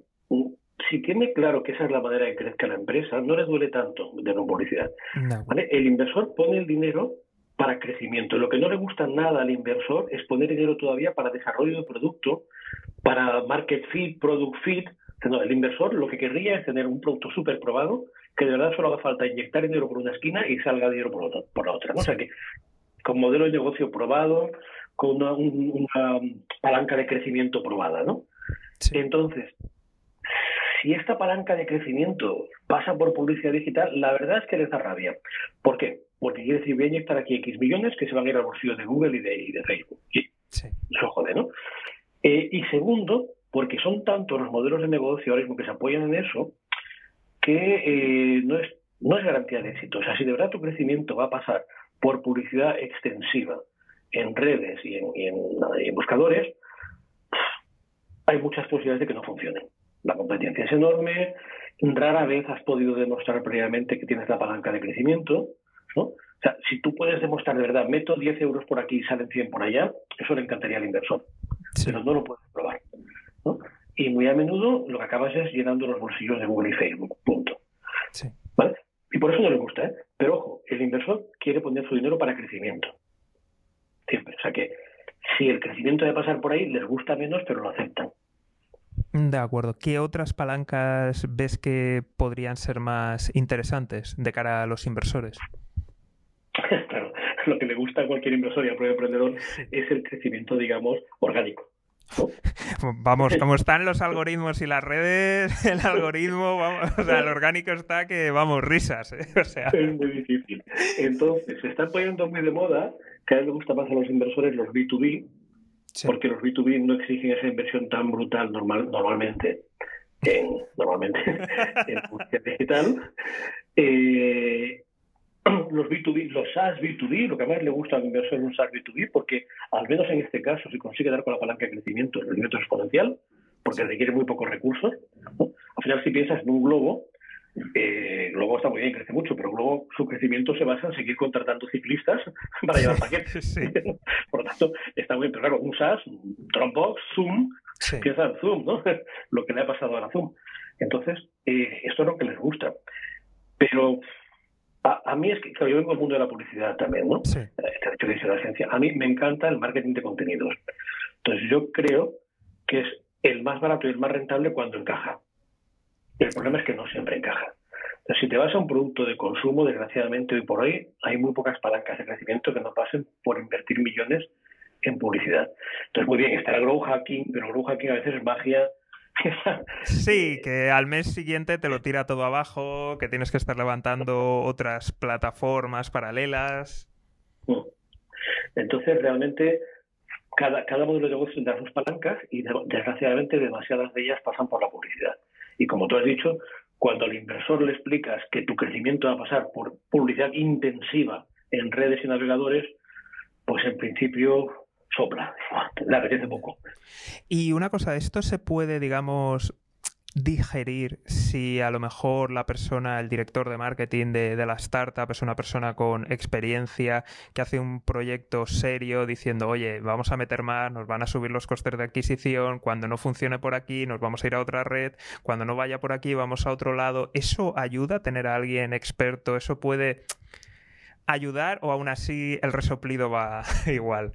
si tiene claro que esa es la manera de que crezca la empresa, no le duele tanto de no publicidad. El inversor pone el dinero para crecimiento. Lo que no le gusta nada al inversor es poner dinero todavía para desarrollo de producto, para market fit, product fit. No, el inversor lo que querría es tener un producto súper probado, que de verdad solo haga falta inyectar dinero por una esquina y salga dinero por, otra, por la otra. O sea que con modelo de negocio probado, con una, una palanca de crecimiento probada, ¿no? Entonces, si esta palanca de crecimiento pasa por publicidad digital, la verdad es que les da rabia. ¿Por qué? Porque quiere decir, voy a inyectar aquí X millones que se van a ir al bolsillo de Google y de, Facebook. Sí. Eso jode, ¿no? Eh, y segundo, porque son tantos los modelos de negocio ahora mismo que se apoyan en eso, que eh, no, es, no es garantía de éxito. O sea, si de verdad tu crecimiento va a pasar por publicidad extensiva en redes y en buscadores, hay muchas posibilidades de que no funcionen. La competencia es enorme, rara vez has podido demostrar previamente que tienes la palanca de crecimiento, ¿no? O sea, si tú puedes demostrar de verdad, meto 10 euros por aquí y salen 100 por allá, eso le encantaría al inversor. Pero no lo puedes probar. ¿no? Y muy a menudo lo que acabas es llenando los bolsillos de Google y Facebook. Punto. ¿Vale? Y por eso no le gusta, ¿eh? Pero ojo, el inversor quiere poner su dinero para crecimiento. Siempre. O sea que si el crecimiento debe pasar por ahí, les gusta menos, pero lo aceptan. De acuerdo. ¿Qué otras palancas ves que podrían ser más interesantes de cara a los inversores? Claro, lo que le gusta a cualquier inversor y a cualquier emprendedor es el crecimiento, digamos, orgánico. Vamos, como están los algoritmos y las redes, el algoritmo, vamos, o sea, el orgánico está que, vamos, risas. ¿eh? O sea. Es muy difícil. Entonces, se están poniendo muy de moda, cada vez le gusta más a los inversores los B2B, porque los B2B no exigen esa inversión tan brutal normal, normalmente en, normalmente en publicidad digital. Eh, los B2B, los SaaS B2B, lo que más le gusta al inversor es un SaaS B2B, porque al menos en este caso, si consigue dar con la palanca de crecimiento, el crecimiento es exponencial, porque requiere muy pocos recursos. Al final, si piensas en un globo, eh, Globo está muy bien, crece mucho, pero luego su crecimiento se basa en seguir contratando ciclistas para llevar paquetes. Por lo tanto, está muy bien. Pero claro, un SAS, Dropbox, Zoom, piensa en Zoom, ¿no? lo que le ha pasado a la Zoom. Entonces, eh, esto es lo que les gusta. Pero a, mí es que, yo vengo del mundo de la publicidad también, ¿no? Sí. Este de la agencia. A mí me encanta el marketing de contenidos. Entonces, yo creo que es el más barato y el más rentable cuando encaja. El problema es que no siempre encaja. si te vas a un producto de consumo, desgraciadamente hoy por hoy hay muy pocas palancas de crecimiento que no pasen por invertir millones en publicidad. Entonces, muy bien, está el grow hacking, pero el grow hacking a veces es magia sí, que al mes siguiente te lo tira todo abajo, que tienes que estar levantando otras plataformas paralelas. Entonces, realmente, cada, cada modelo de negocio tendrá sus palancas y desgraciadamente demasiadas de ellas pasan por la publicidad. Y como tú has dicho, cuando al inversor le explicas que tu crecimiento va a pasar por publicidad intensiva en redes y navegadores, pues en principio sopla, le apetece poco. Y una cosa, ¿esto se puede, digamos, digerir si a lo mejor la persona, el director de marketing de, de, la startup es una persona con experiencia que hace un proyecto serio diciendo, oye, vamos a meter más, nos van a subir los costes de adquisición, cuando no funcione por aquí nos vamos a ir a otra red, cuando no vaya por aquí vamos a otro lado. ¿Eso ayuda a tener a alguien experto? ¿Eso puede ayudar o aún así el resoplido va igual?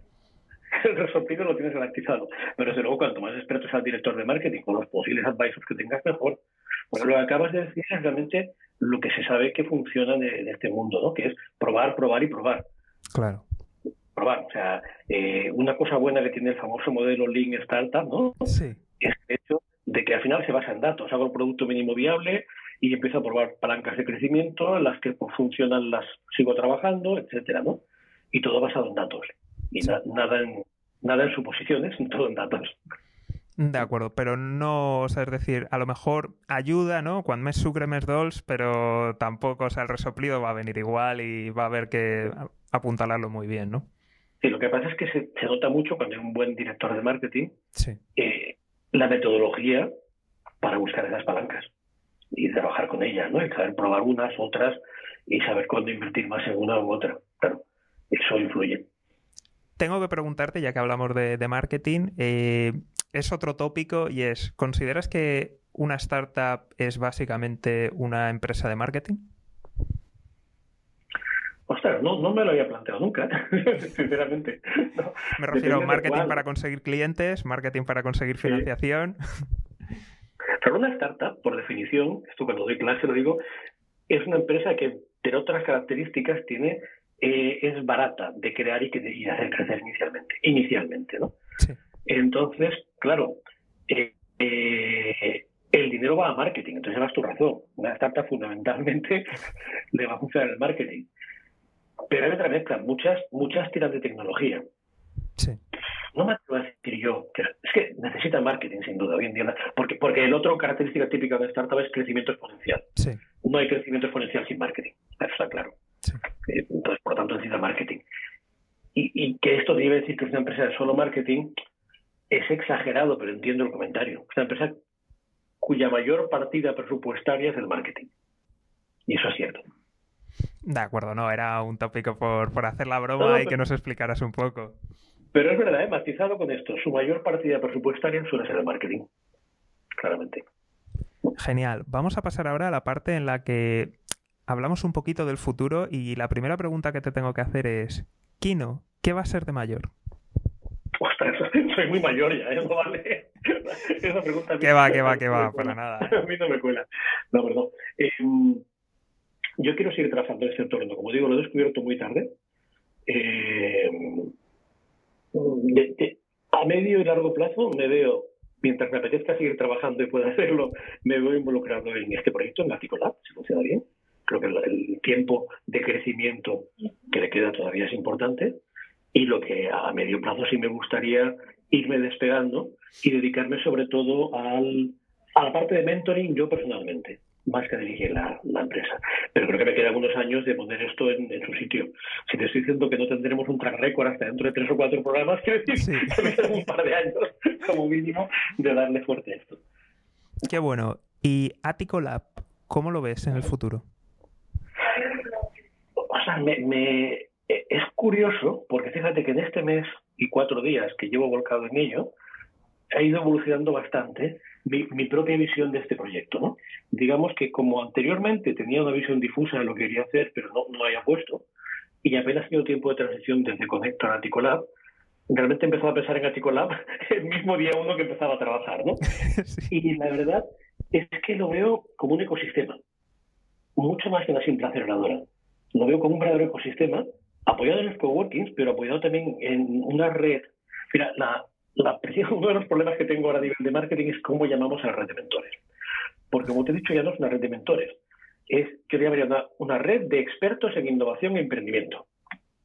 el resoplido lo tienes garantizado. Pero desde luego, cuanto más experto sea el director de marketing con los posibles advisors que tengas, mejor. Bueno, lo que acabas de decir es realmente lo que se sabe que funciona de, este mundo, ¿no? Que es probar, probar y probar. Claro. Probar. O sea, eh, una cosa buena que tiene el famoso modelo Lean Startup, ¿no? Sí. Es el hecho de que al final se basa en datos. Hago el producto mínimo viable y empiezo a probar palancas de crecimiento, las que funcionan las sigo trabajando, etcétera, ¿no? Y todo basado en datos y nada, en, nada en suposiciones, todo en datos. De acuerdo, pero no, o sea, es decir, a lo mejor ayuda, ¿no? Cuando me sucre mes dols, pero tampoco, o sea, el resoplido va a venir igual y va a haber que apuntalarlo muy bien, ¿no? Sí, lo que pasa es que se, nota mucho cuando hay un buen director de marketing sí. eh, la metodología para buscar esas palancas y trabajar con ellas, ¿no? Y saber probar unas, otras y saber cuándo invertir más en una u otra. Claro, eso influye tengo que preguntarte, ya que hablamos de, marketing, eh, es otro tópico y es, ¿consideras que una startup es básicamente una empresa de marketing? Ostras, no, no me lo había planteado nunca, sinceramente. me refiero a marketing para conseguir clientes, marketing para conseguir financiación. Pero una startup, por definición, esto cuando doy clase lo digo, es una empresa que, entre otras características, tiene eh, es barata de crear y, que, de hacer crecer inicialmente, inicialmente, ¿no? Entonces, claro, eh, eh, el dinero va a marketing, entonces vas tu razón. Una startup fundamentalmente le va a funcionar el marketing. Pero hay otra mezcla, muchas, muchas tiras de tecnología. Sí. No me atrevo a decir yo, que es que necesita marketing sin duda hoy en día, porque, porque el otro característica típica de startup es crecimiento exponencial. Sí. No hay crecimiento exponencial sin marketing, eso está claro. Eh, entonces, por lo tanto, necesita marketing. Y, que esto debe decir que es una empresa de solo marketing es exagerado, pero entiendo el comentario. Es una empresa cuya mayor partida presupuestaria es el marketing. Y eso es cierto. De acuerdo, no, era un tópico por, por hacer la broma y que nos explicaras un poco. Pero es verdad, ¿eh? matizado con esto, su mayor partida presupuestaria suele ser el marketing, claramente. Genial. Vamos a pasar ahora a la parte en la que hablamos un poquito del futuro y la primera pregunta que te tengo que hacer es, Kino, ¿qué va a ser de mayor? Ostras, soy muy mayor ya, ¿eh? No vale. Esa pregunta... ¿Qué va, qué va, qué va? Para nada. A mí no me cuela. No, perdón. Em, yo quiero seguir trabajando en este entorno. Como digo, lo he descubierto muy tarde. Em, a medio y largo plazo me veo, mientras me apetezca seguir trabajando y pueda hacerlo, me veo involucrado en este proyecto, en Lab, si funciona bien creo que el, tiempo de crecimiento que le queda todavía es importante y lo que a medio plazo sí me gustaría irme despegando y dedicarme sobre todo al, a la parte de mentoring yo personalmente, más que dirigir la, empresa. Pero creo que me quedan unos años de poner esto en, su sitio. Si te estoy diciendo que no tendremos un track record hasta dentro de tres o cuatro programas, quiero decir que me quedan un par de años como mínimo de darle fuerte a esto. Qué bueno. ¿Y Atico Lab, cómo lo ves en el futuro? Me, eh, es curioso porque fíjate que en este mes y cuatro días que llevo volcado en ello, ha ido evolucionando bastante mi, propia visión de este proyecto. ¿no? Digamos que como anteriormente tenía una visión difusa de lo que quería hacer, pero no, no había puesto, y apenas tenido tiempo de transición desde Connector a Aticolab, realmente empezó a pensar en Aticolab el mismo día uno que empezaba a trabajar. ¿no? Y la verdad es que lo veo como un ecosistema, mucho más que una simple aceleradora lo veo como un verdadero ecosistema, apoyado en los coworkings, pero apoyado también en una red. Mira, la, la uno de los problemas que tengo ahora a nivel de marketing es cómo llamamos a la red de mentores. Porque como te he dicho, ya no es una red de mentores, es, yo llamaría una, una red de expertos en innovación e emprendimiento.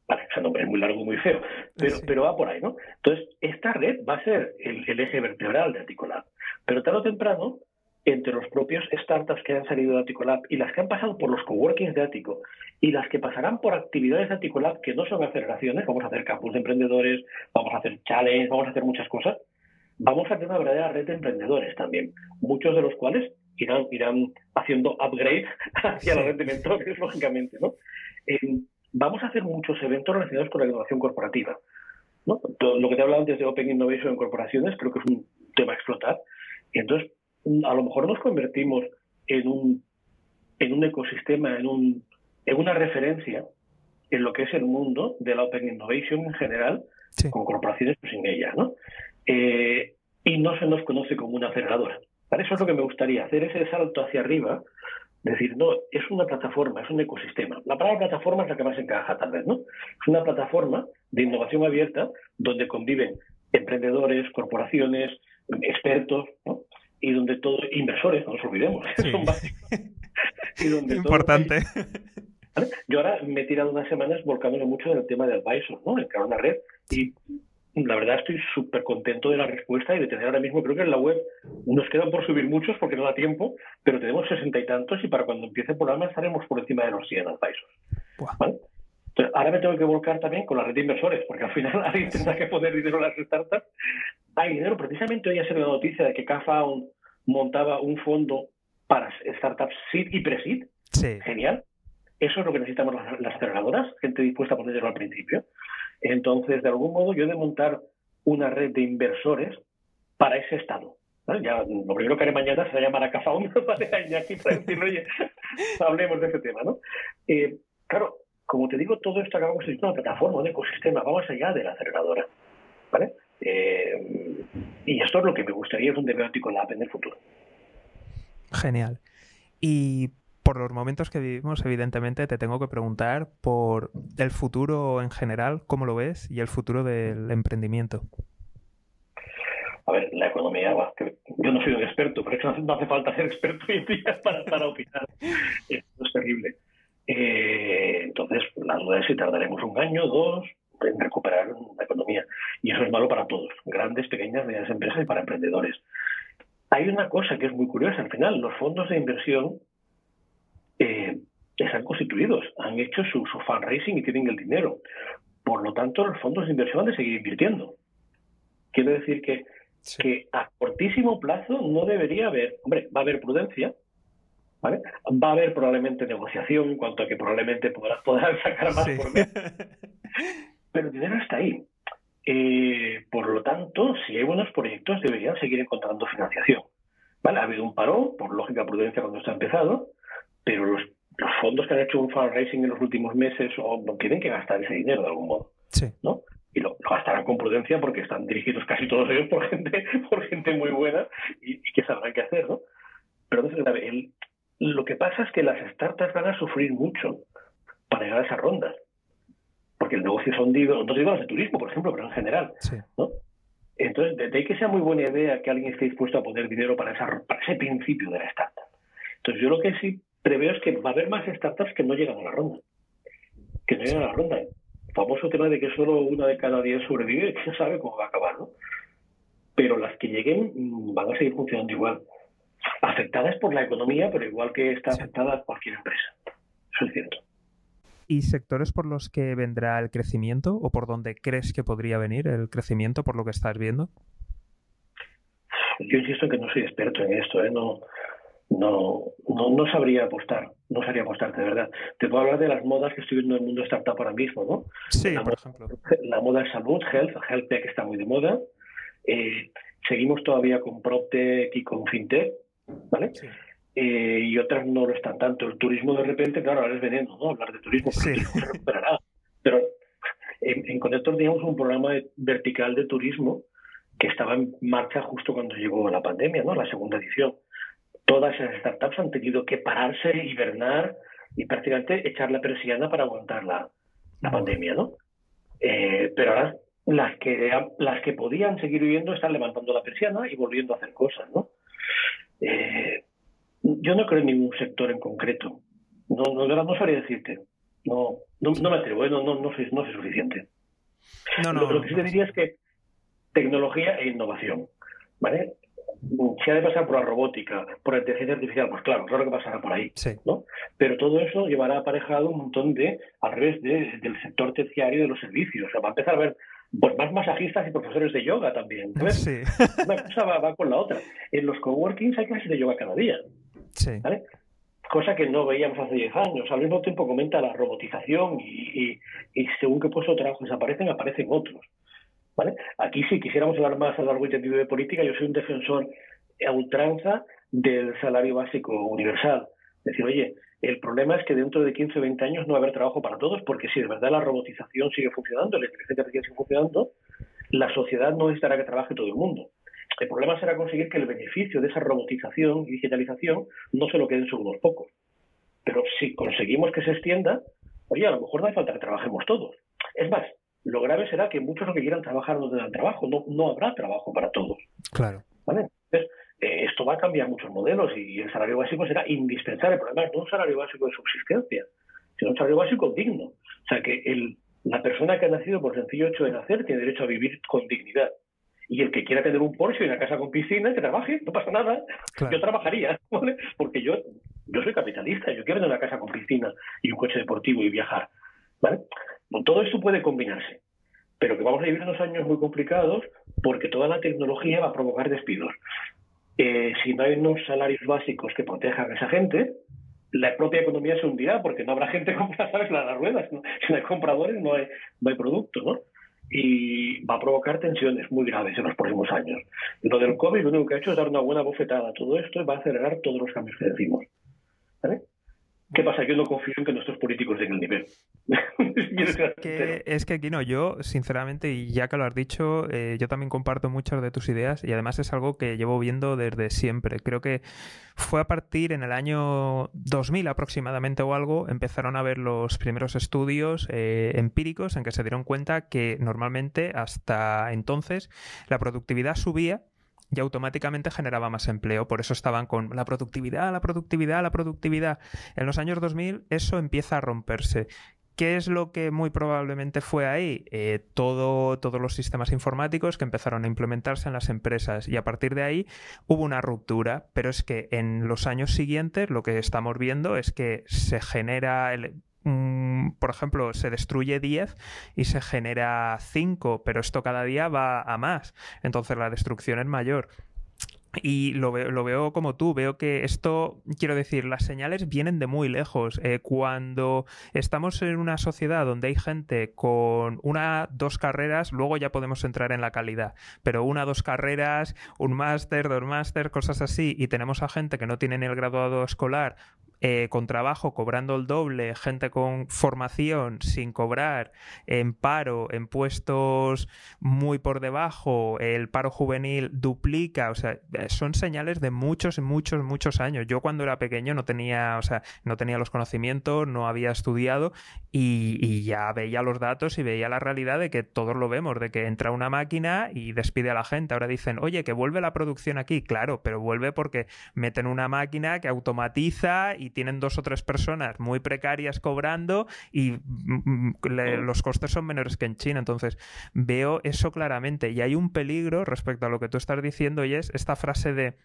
Vale, ese nombre es muy largo, muy feo, pero, pero va por ahí, ¿no? Entonces, esta red va a ser el, el eje vertebral de Articolab. Pero tarde o temprano, entre los propios startups que han salido de Aticolab y las que han pasado por los coworkings de Atico y las que pasarán por actividades de Aticolab que no son aceleraciones, vamos a hacer campus de emprendedores, vamos a hacer challenge, vamos a hacer muchas cosas, vamos a tener una verdadera red de emprendedores también, muchos de los cuales irán, irán haciendo upgrade hacia la red de mentores, lógicamente, ¿no? Eh, vamos a hacer muchos eventos relacionados con la innovación corporativa. ¿no? Lo que te he hablado antes de Open Innovation en corporaciones creo que es un tema a explotar. Y entonces, a lo mejor nos convertimos en un, en un ecosistema, en, un, en una referencia en lo que es el mundo de la Open Innovation en general, con corporaciones pues, sin ella, ¿no? Eh, y no se nos conoce como una aceleradora. Para eso es lo que me gustaría, hacer ese salto hacia arriba, decir, no, es una plataforma, es un ecosistema. La palabra plataforma es la que más encaja, tal vez, ¿no? Es una plataforma de innovación abierta donde conviven emprendedores, corporaciones, expertos, ¿no? Y donde todos, inversores, no nos olvidemos, son básicos. Importante. Yo ahora me he tirado unas semanas volcándome mucho en el tema de advisor, ¿no? En crear una red y la verdad estoy súper contento de la respuesta y de tener ahora mismo, creo que en la web nos quedan por subir muchos porque no da tiempo, pero tenemos sesenta y tantos y para cuando empiece el programa estaremos por encima de los 100 advisors. ¿vale? Entonces, ahora me tengo que volcar también con la red de inversores, porque al final alguien tendrá que poner dinero en las startups. Hay dinero, precisamente hoy ha sido la noticia de que CAFA montaba un fondo para startups SID y pre-SID. Genial. Eso es lo que necesitamos las, aceleradoras, gente dispuesta a ponerlo al principio. Entonces, de algún modo, yo he de montar una red de inversores para ese estado. Ya, lo primero que haré mañana será llamar a CAFA para para decirle, oye, hablemos de ese tema. ¿no? Eh, claro, como te digo, todo esto acabamos de una plataforma, un ecosistema, vamos allá de la aceleradora. ¿Vale? Eh, y esto es lo que me gustaría, es un con Lab en el futuro. Genial. Y por los momentos que vivimos, evidentemente, te tengo que preguntar por el futuro en general, ¿cómo lo ves? Y el futuro del emprendimiento. A ver, la economía, yo no soy un experto, pero no hace falta ser experto hoy en día para, para opinar. Esto es terrible. Eh, entonces, la duda es si tardaremos un año, dos, en recuperar la economía. Y eso es malo para todos, grandes, pequeñas, medianas empresas y para emprendedores. Hay una cosa que es muy curiosa. Al final, los fondos de inversión eh, están constituidos, han hecho su, su fundraising y tienen el dinero. Por lo tanto, los fondos de inversión han de seguir invirtiendo. Quiero decir que, que a cortísimo plazo no debería haber, hombre, va a haber prudencia, ¿vale? Va a haber probablemente negociación en cuanto a que probablemente podrás, poder sacar más por mes. Pero el dinero está ahí. Eh, por lo tanto, si hay buenos proyectos, deberían seguir encontrando financiación. ¿Vale? Ha habido un parón, por lógica prudencia, cuando está empezado, pero los, fondos que han hecho un fundraising en los últimos meses o, tienen que gastar ese dinero de algún modo. ¿no? Y lo, gastarán con prudencia porque están dirigidos casi todos ellos por gente, por gente muy buena y, que sabrán qué hacer, ¿no? Pero el, lo que pasa es que las startups van a sufrir mucho para llegar a esas rondas porque el negocio es hundido, no digo las de turismo, por ejemplo, pero en general. ¿no? Entonces, de, ahí que sea muy buena idea que alguien esté dispuesto a poner dinero para, esa, para ese principio de la startup. Entonces, yo lo que sí preveo es que va a haber más startups que no llegan a la ronda. Que no llegan a la ronda. El famoso tema de que solo una de cada diez sobrevive, quién sabe cómo va a acabar, ¿no? Pero las que lleguen mm, van a seguir funcionando igual. Afectadas por la economía, pero igual que está afectada cualquier empresa. Eso es cierto. ¿Y sectores por los que vendrá el crecimiento o por donde crees que podría venir el crecimiento por lo que estás viendo? Yo insisto que no soy experto en esto, ¿eh? no, no, no, sabría apostar, no sabría apostar de verdad. Te puedo hablar de las modas que estoy viendo en el mundo startup ahora mismo, ¿no? Sí, la por ejemplo. La moda de salud, health, health tech está muy de moda. Eh, seguimos todavía con PropTech y con FinTech, ¿vale? Sí. Eh, y otras no lo están tanto. El turismo de repente, claro, ahora es veneno, ¿no? Hablar de turismo, porque se recuperará. Pero en, en Connector teníamos un programa vertical de turismo que estaba en marcha justo cuando llegó la pandemia, ¿no? La segunda edición. Todas esas startups han tenido que pararse, hibernar y prácticamente echar la persiana para aguantar la, la pandemia, ¿no? Eh, pero ahora las que, las que podían seguir viviendo están levantando la persiana y volviendo a hacer cosas, ¿no? Eh, yo no creo en ningún sector en concreto. No, no, no sabría decirte. No, no, me atrevo, ¿eh? no, no, no, soy, no soy suficiente. No, no, lo, que sí te diría es que tecnología e innovación, ¿vale? Si ha de pasar por la robótica, por la inteligencia artificial, pues claro, claro que pasará por ahí, ¿no? Pero todo eso llevará aparejado un montón de, al revés del sector terciario de los servicios. O sea, va a empezar a haber pues más masajistas y profesores de yoga también. Sí. Una cosa va, con la otra. En los coworkings hay clases de yoga cada día. Sí. ¿vale? Cosa que no veíamos hace 10 años. Al mismo tiempo comenta la robotización y, y, según qué puestos de trabajo desaparecen, aparecen otros. ¿vale? Aquí si quisiéramos hablar más a lo largo y tendido de política, yo soy un defensor a ultranza del salario básico universal. Es decir, oye, el problema es que dentro de 15 o 20 años no va a haber trabajo para todos, porque si de verdad la robotización sigue funcionando, la inteligencia artificial sigue funcionando, la sociedad no necesitará que trabaje todo el mundo. El problema será conseguir que el beneficio de esa robotización y digitalización no se lo queden solo unos pocos. Pero si conseguimos que se extienda, oye, a lo mejor no hace falta que trabajemos todos. Es más, lo grave será que muchos lo que quieran trabajar no tendrán trabajo, no, no habrá trabajo para todos. Claro. ¿Vale? Esto va a cambiar muchos modelos y el salario básico será indispensable. El problema no un salario básico de subsistencia, sino un salario básico digno. O sea, que el, la persona que ha nacido por sencillo hecho de nacer tiene derecho a vivir con dignidad. Y el que quiera tener un Porsche y una casa con piscina, que trabaje, no pasa nada. Yo trabajaría, ¿vale? Porque yo, yo soy capitalista, yo quiero tener una casa con piscina y un coche deportivo y viajar. ¿vale? Todo esto puede combinarse pero que vamos a vivir unos años muy complicados porque toda la tecnología va a provocar despidos. Eh, si no hay unos salarios básicos que protejan a esa gente, la propia economía se hundirá porque no habrá gente comprar las ruedas. Si no hay compradores, no hay, no hay producto, ¿no? Y va a provocar tensiones muy graves en los próximos años. Lo del COVID lo único que ha hecho es dar una buena bofetada a todo esto y va a acelerar todos los cambios que decimos. ¿Vale? ¿Qué pasa? Yo no confío en que nuestros políticos den el nivel. es, que, aquí no, yo sinceramente, y ya que lo has dicho, eh, yo también comparto muchas de tus ideas y además es algo que llevo viendo desde siempre. Creo que fue a partir en el año 2000 aproximadamente o algo, empezaron a ver los primeros estudios eh, empíricos en que se dieron cuenta que normalmente hasta entonces la productividad subía y automáticamente generaba más empleo. Por eso estaban con la productividad, la productividad, la productividad. En los años 2000 eso empieza a romperse. ¿Qué es lo que muy probablemente fue ahí? Eh, todo, todos los sistemas informáticos que empezaron a implementarse en las empresas y a partir de ahí hubo una ruptura, pero es que en los años siguientes lo que estamos viendo es que se genera, el, por ejemplo, se destruye 10 y se genera 5, pero esto cada día va a más. Entonces la destrucción es mayor. Y lo lo veo, como tú, veo que esto, quiero decir, las señales vienen de muy lejos. Eh, cuando estamos en una sociedad donde hay gente con una, dos carreras, luego ya podemos entrar en la calidad, pero una, dos carreras, un máster, dos máster, cosas así, y tenemos a gente que no tiene ni el graduado escolar eh, con trabajo cobrando el doble, gente con formación sin cobrar, en paro, en puestos muy por debajo, el paro juvenil duplica, o sea, son señales de muchos, muchos, muchos años. Yo cuando era pequeño no tenía, o sea, no tenía los conocimientos, no había estudiado y, y ya veía los datos y veía la realidad de que todos lo vemos, de que entra una máquina y despide a la gente. Ahora dicen, oye, que vuelve la producción aquí. Claro, pero vuelve porque meten una máquina que automatiza y tienen dos o tres personas muy precarias cobrando y mm, mm, los costes son menores que en China. Entonces, veo eso claramente. Y hay un peligro respecto a lo que tú estás diciendo y es esta frase de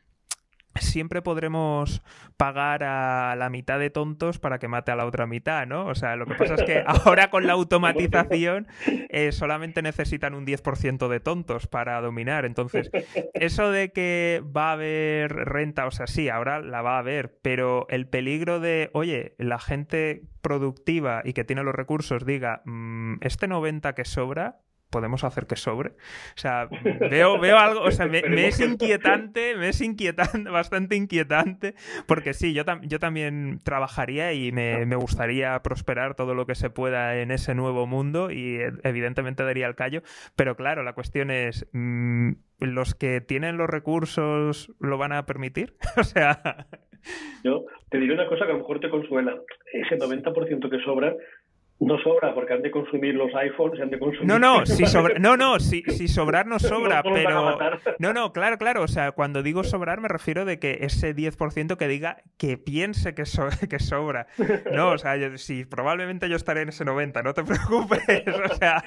siempre podremos pagar a la mitad de tontos para que mate a la otra mitad, ¿no? O sea, lo que pasa es que ahora con la automatización eh, solamente necesitan un 10% de tontos para dominar. Entonces, eso de que va a haber renta, o sea, sí, ahora la va a haber, pero el peligro de, oye, la gente productiva y que tiene los recursos diga, mm, este 90 que sobra, podemos hacer que sobre. O sea, veo, veo algo, o sea, me, es inquietante, me es inquietante, bastante inquietante, porque sí, yo, yo también trabajaría y me, me, gustaría prosperar todo lo que se pueda en ese nuevo mundo y evidentemente daría el callo, pero claro, la cuestión es, mm, ¿los que tienen los recursos lo van a permitir? o sea... Yo te diré una cosa que a lo mejor te consuela. Ese 90% que sobra No sobra, porque han de consumir los iPhones, han de consumir... No, no, si sobra... no, no, si, si sobrar no sobra, pero... No, no, claro, claro, o sea, cuando digo sobrar me refiero de que ese 10% que diga que piense que, que sobra. No, o sea, si probablemente yo estaré en ese 90, no te preocupes, o sea,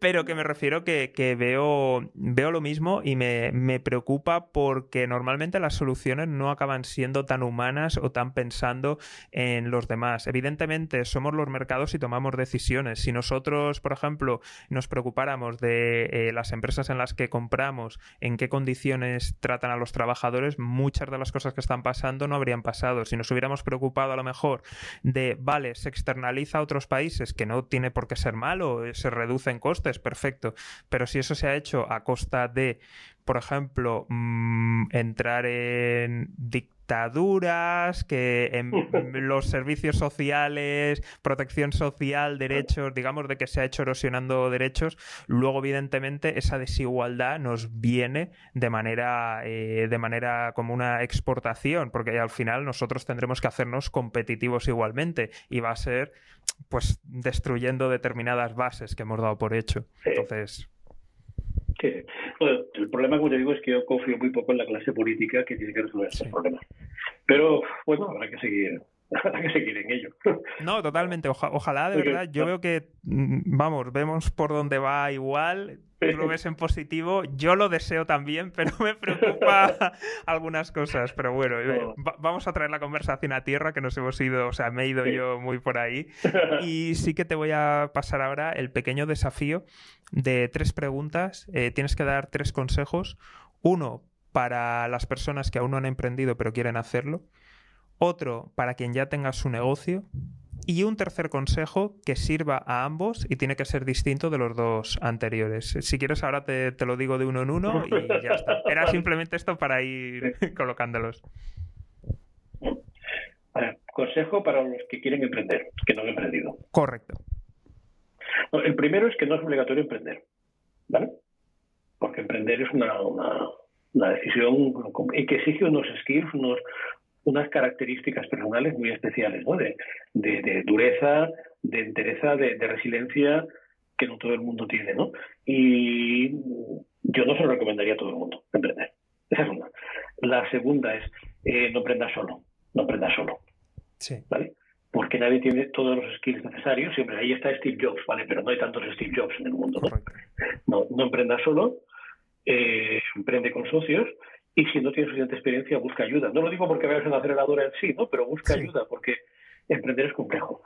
pero que me refiero que, que veo, veo lo mismo y me, me preocupa porque normalmente las soluciones no acaban siendo tan humanas o tan pensando en los demás. Evidentemente, somos los mercados y tomamos decisiones. Si nosotros, por ejemplo, nos preocupáramos de eh, las empresas en las que compramos, en qué condiciones tratan a los trabajadores, muchas de las cosas que están pasando no habrían pasado. Si nos hubiéramos preocupado a lo mejor de, vale, se externaliza a otros países, que no tiene por qué ser malo, se reducen costes, perfecto. Pero si eso se ha hecho a costa de, por ejemplo, mm, entrar en dictaduras, que en los servicios sociales, protección social, derechos, digamos, de que se ha hecho erosionando derechos, luego evidentemente esa desigualdad nos viene de manera, eh, de manera como una exportación, porque al final nosotros tendremos que hacernos competitivos igualmente y va a ser pues destruyendo determinadas bases que hemos dado por hecho. Entonces, el problema, como te digo, es que yo confío muy poco en la clase política que tiene que resolver estos problemas. Pero, bueno, habrá que seguir Habrá que seguir en ello. No, totalmente. ojalá, de verdad. Yo veo que, mm, vamos, vemos por dónde va igual. Tú lo ves en positivo. Yo lo deseo también, pero me preocupa algunas cosas. Pero bueno, eh, vamos a traer la conversación a tierra, que nos hemos ido, o sea, me he ido yo muy por ahí. Y sí que te voy a pasar ahora el pequeño desafío de tres preguntas. Eh, tienes que dar tres consejos. Uno para las personas que aún no han emprendido pero quieren hacerlo otro para quien ya tenga su negocio y un tercer consejo que sirva a ambos y tiene que ser distinto de los dos anteriores. Si quieres ahora te, lo digo de uno en uno y ya está. Era simplemente esto para ir colocándolos. consejo para los que quieren emprender, que no han emprendido. Correcto. el primero es que no es obligatorio emprender, ¿vale? Porque emprender es una, una decisión y que exige unos skills, unos, unas características personales muy especiales, ¿no? De, de, dureza, de entereza, de, resiliencia que no todo el mundo tiene, ¿no? Y yo no se lo recomendaría a todo el mundo emprender. Esa es una. La segunda es eh, no emprendas solo, no emprendas solo. Sí. ¿Vale? Porque nadie tiene todos los skills necesarios. Siempre ahí está Steve Jobs, ¿vale? Pero no hay tantos Steve Jobs en el mundo, ¿no? No, no emprendas solo, eh, emprende con socios y si no tienes suficiente experiencia, busca ayuda. No lo digo porque vayas a una aceleradora en sí, ¿no? Pero busca ayuda porque emprender es complejo.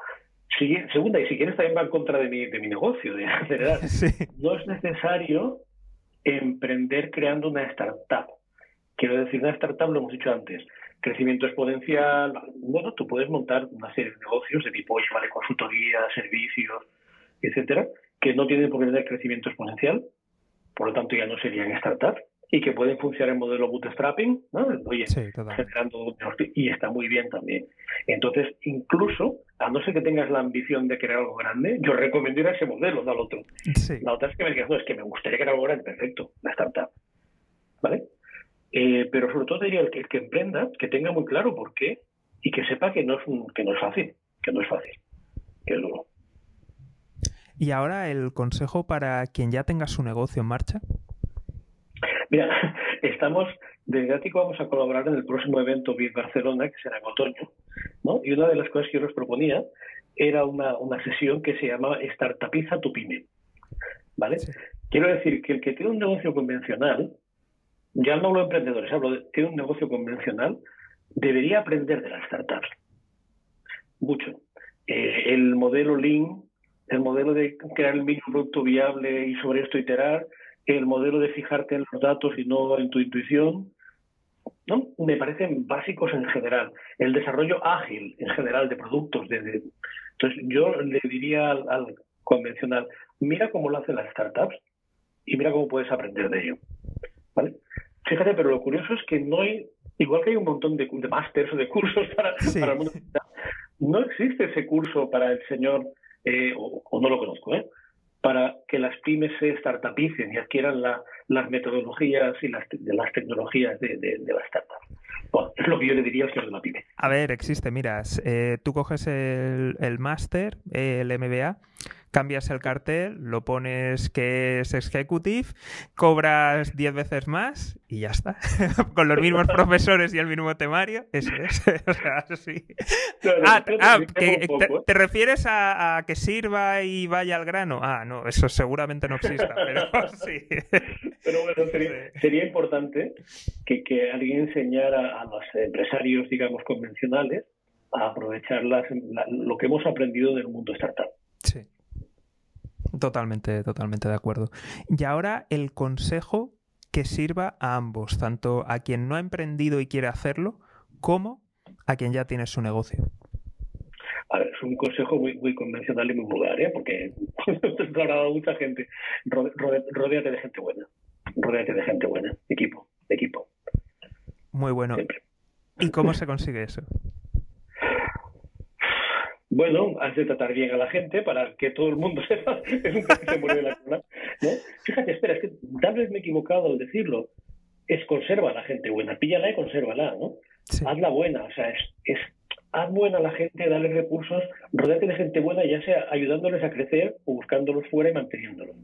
segunda, y si quieres también va en contra de mi, de mi negocio, de acelerar. No es necesario emprender creando una startup. Quiero decir, una startup, lo hemos dicho antes, crecimiento exponencial. Bueno, tú puedes montar una serie de negocios de tipo, vale, consultoría, servicios, etcétera, que no tienen por qué tener crecimiento exponencial, por lo tanto ya no serían startups y que pueden funcionar en modelo bootstrapping, ¿no? Oye, generando y está muy bien también. Entonces, incluso, a no ser que tengas la ambición de crear algo grande, yo recomiendo ir a ese modelo, no al otro. La otra es que me digas, no, es que me gustaría crear algo grande, perfecto, la startup. ¿Vale? Eh, pero sobre todo diría el que, el que emprenda, que tenga muy claro por qué y que sepa que no es, que no es fácil, que no es fácil, que es duro. Y ahora el consejo para quien ya tenga su negocio en marcha. Mira, estamos, desde Ático vamos a colaborar en el próximo evento BIT Barcelona, que será en otoño, ¿no? Y una de las cosas que yo les proponía era una, una sesión que se llama Startupiza tu pyme, ¿vale? Quiero decir que el que tiene un negocio convencional, ya no hablo de emprendedores, hablo de tiene un negocio convencional, debería aprender de las startups. Mucho. Eh, el modelo Lean, el modelo de crear el mínimo producto viable y sobre esto iterar, el modelo de fijarte en los datos y no en tu intuición, ¿no? Me parecen básicos en general. El desarrollo ágil en general de productos. De, Entonces, yo le diría al, convencional, mira cómo lo hacen las startups y mira cómo puedes aprender de ello. ¿Vale? Fíjate, pero lo curioso es que no hay, igual que hay un montón de, de másters o de cursos para, para el mundo, no existe ese curso para el señor, eh, o, o, no lo conozco, ¿eh? Para que las pymes se startupicen y adquieran las metodologías y las, de las tecnologías de, de, las startups. es lo que yo le diría al señor de la PyME. A ver, existe, mira, eh, tú coges el, el máster, el MBA, cambias el cartel, lo pones que es executive, cobras 10 veces más y ya está. Con los mismos profesores y el mismo temario, eso es. o sea, sí. ah, ah ¿eh? te, refieres a, que sirva y vaya al grano? Ah, no, eso seguramente no exista, pero sí. Pero bueno, sería, importante que, que, alguien enseñara a los empresarios, digamos, convencionales a aprovechar lo que hemos aprendido del mundo startup. Sí. Totalmente, totalmente de acuerdo. Y ahora el consejo que sirva a ambos, tanto a quien no ha emprendido y quiere hacerlo, como a quien ya tiene su negocio. A ver, es un consejo muy, muy convencional y muy vulgar, ¿eh? porque ha hablado mucha gente. Rodéate de gente buena. Rodéate de gente buena. Equipo, equipo. Muy bueno. ¿Y cómo se consigue eso? Bueno, has de tratar bien a la gente para que todo el mundo sepa es un que se mueve la cola. ¿no? Fíjate, espera, es que tal vez me he equivocado al decirlo. Es conserva a la gente buena, píllala y consérvala, ¿no? Hazla buena, o sea, es, es haz buena a la gente, dale recursos, rodeate de gente buena, ya sea ayudándoles a crecer o buscándolos fuera y manteniéndolos.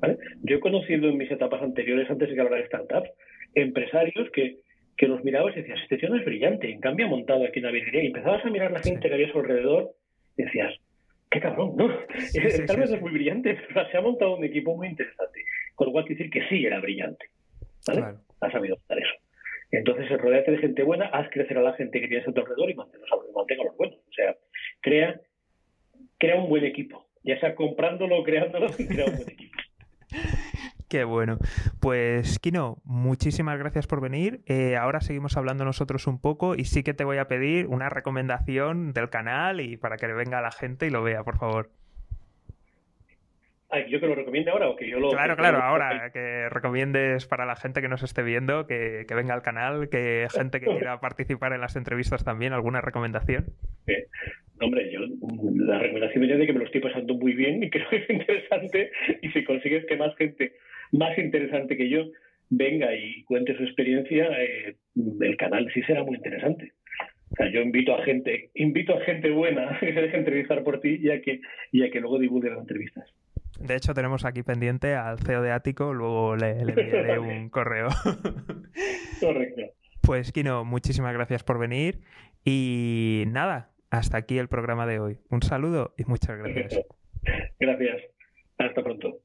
¿vale? Yo he conocido en mis etapas anteriores, antes de que hablara de startups, empresarios que que los mirabas y decías, este tío no es brillante, en cambio ha montado aquí una virguería y empezabas a mirar la gente que había a su alrededor y decías, qué cabrón, ¿no? Tal vez es muy brillante, pero se ha montado un equipo muy interesante. Con lo cual decir que sí era brillante. ¿vale? Ha sabido hacer eso. Entonces, rodeate de gente buena, haz crecer a la gente que tienes a tu alrededor y manténlos, mantenga los buenos. O sea, crea, crea un buen equipo. Ya sea comprándolo o creándolo, crea un buen equipo. Qué bueno. Pues, Kino, muchísimas gracias por venir. Eh, ahora seguimos hablando nosotros un poco y sí que te voy a pedir una recomendación del canal y para que le venga a la gente y lo vea, por favor. ¿Yo que lo recomiende ahora o que yo lo.? Claro, claro, ahora que recomiendes para la gente que nos esté viendo que, venga al canal, que gente que quiera participar en las entrevistas también, ¿alguna recomendación? hombre, yo la recomendación viene de que me lo estoy pasando muy bien y creo que es interesante y si consigues que más gente más interesante que yo venga y cuente su experiencia, eh, el canal sí será muy interesante. O sea, yo invito a gente, invito a gente buena que se deje entrevistar por ti y a que, y que luego divulgue las entrevistas. De hecho, tenemos aquí pendiente al CEO de Ático, luego le, enviaré un correo. Correcto. Pues, Kino, muchísimas gracias por venir y nada, hasta aquí el programa de hoy. Un saludo y muchas gracias. Gracias. Hasta pronto.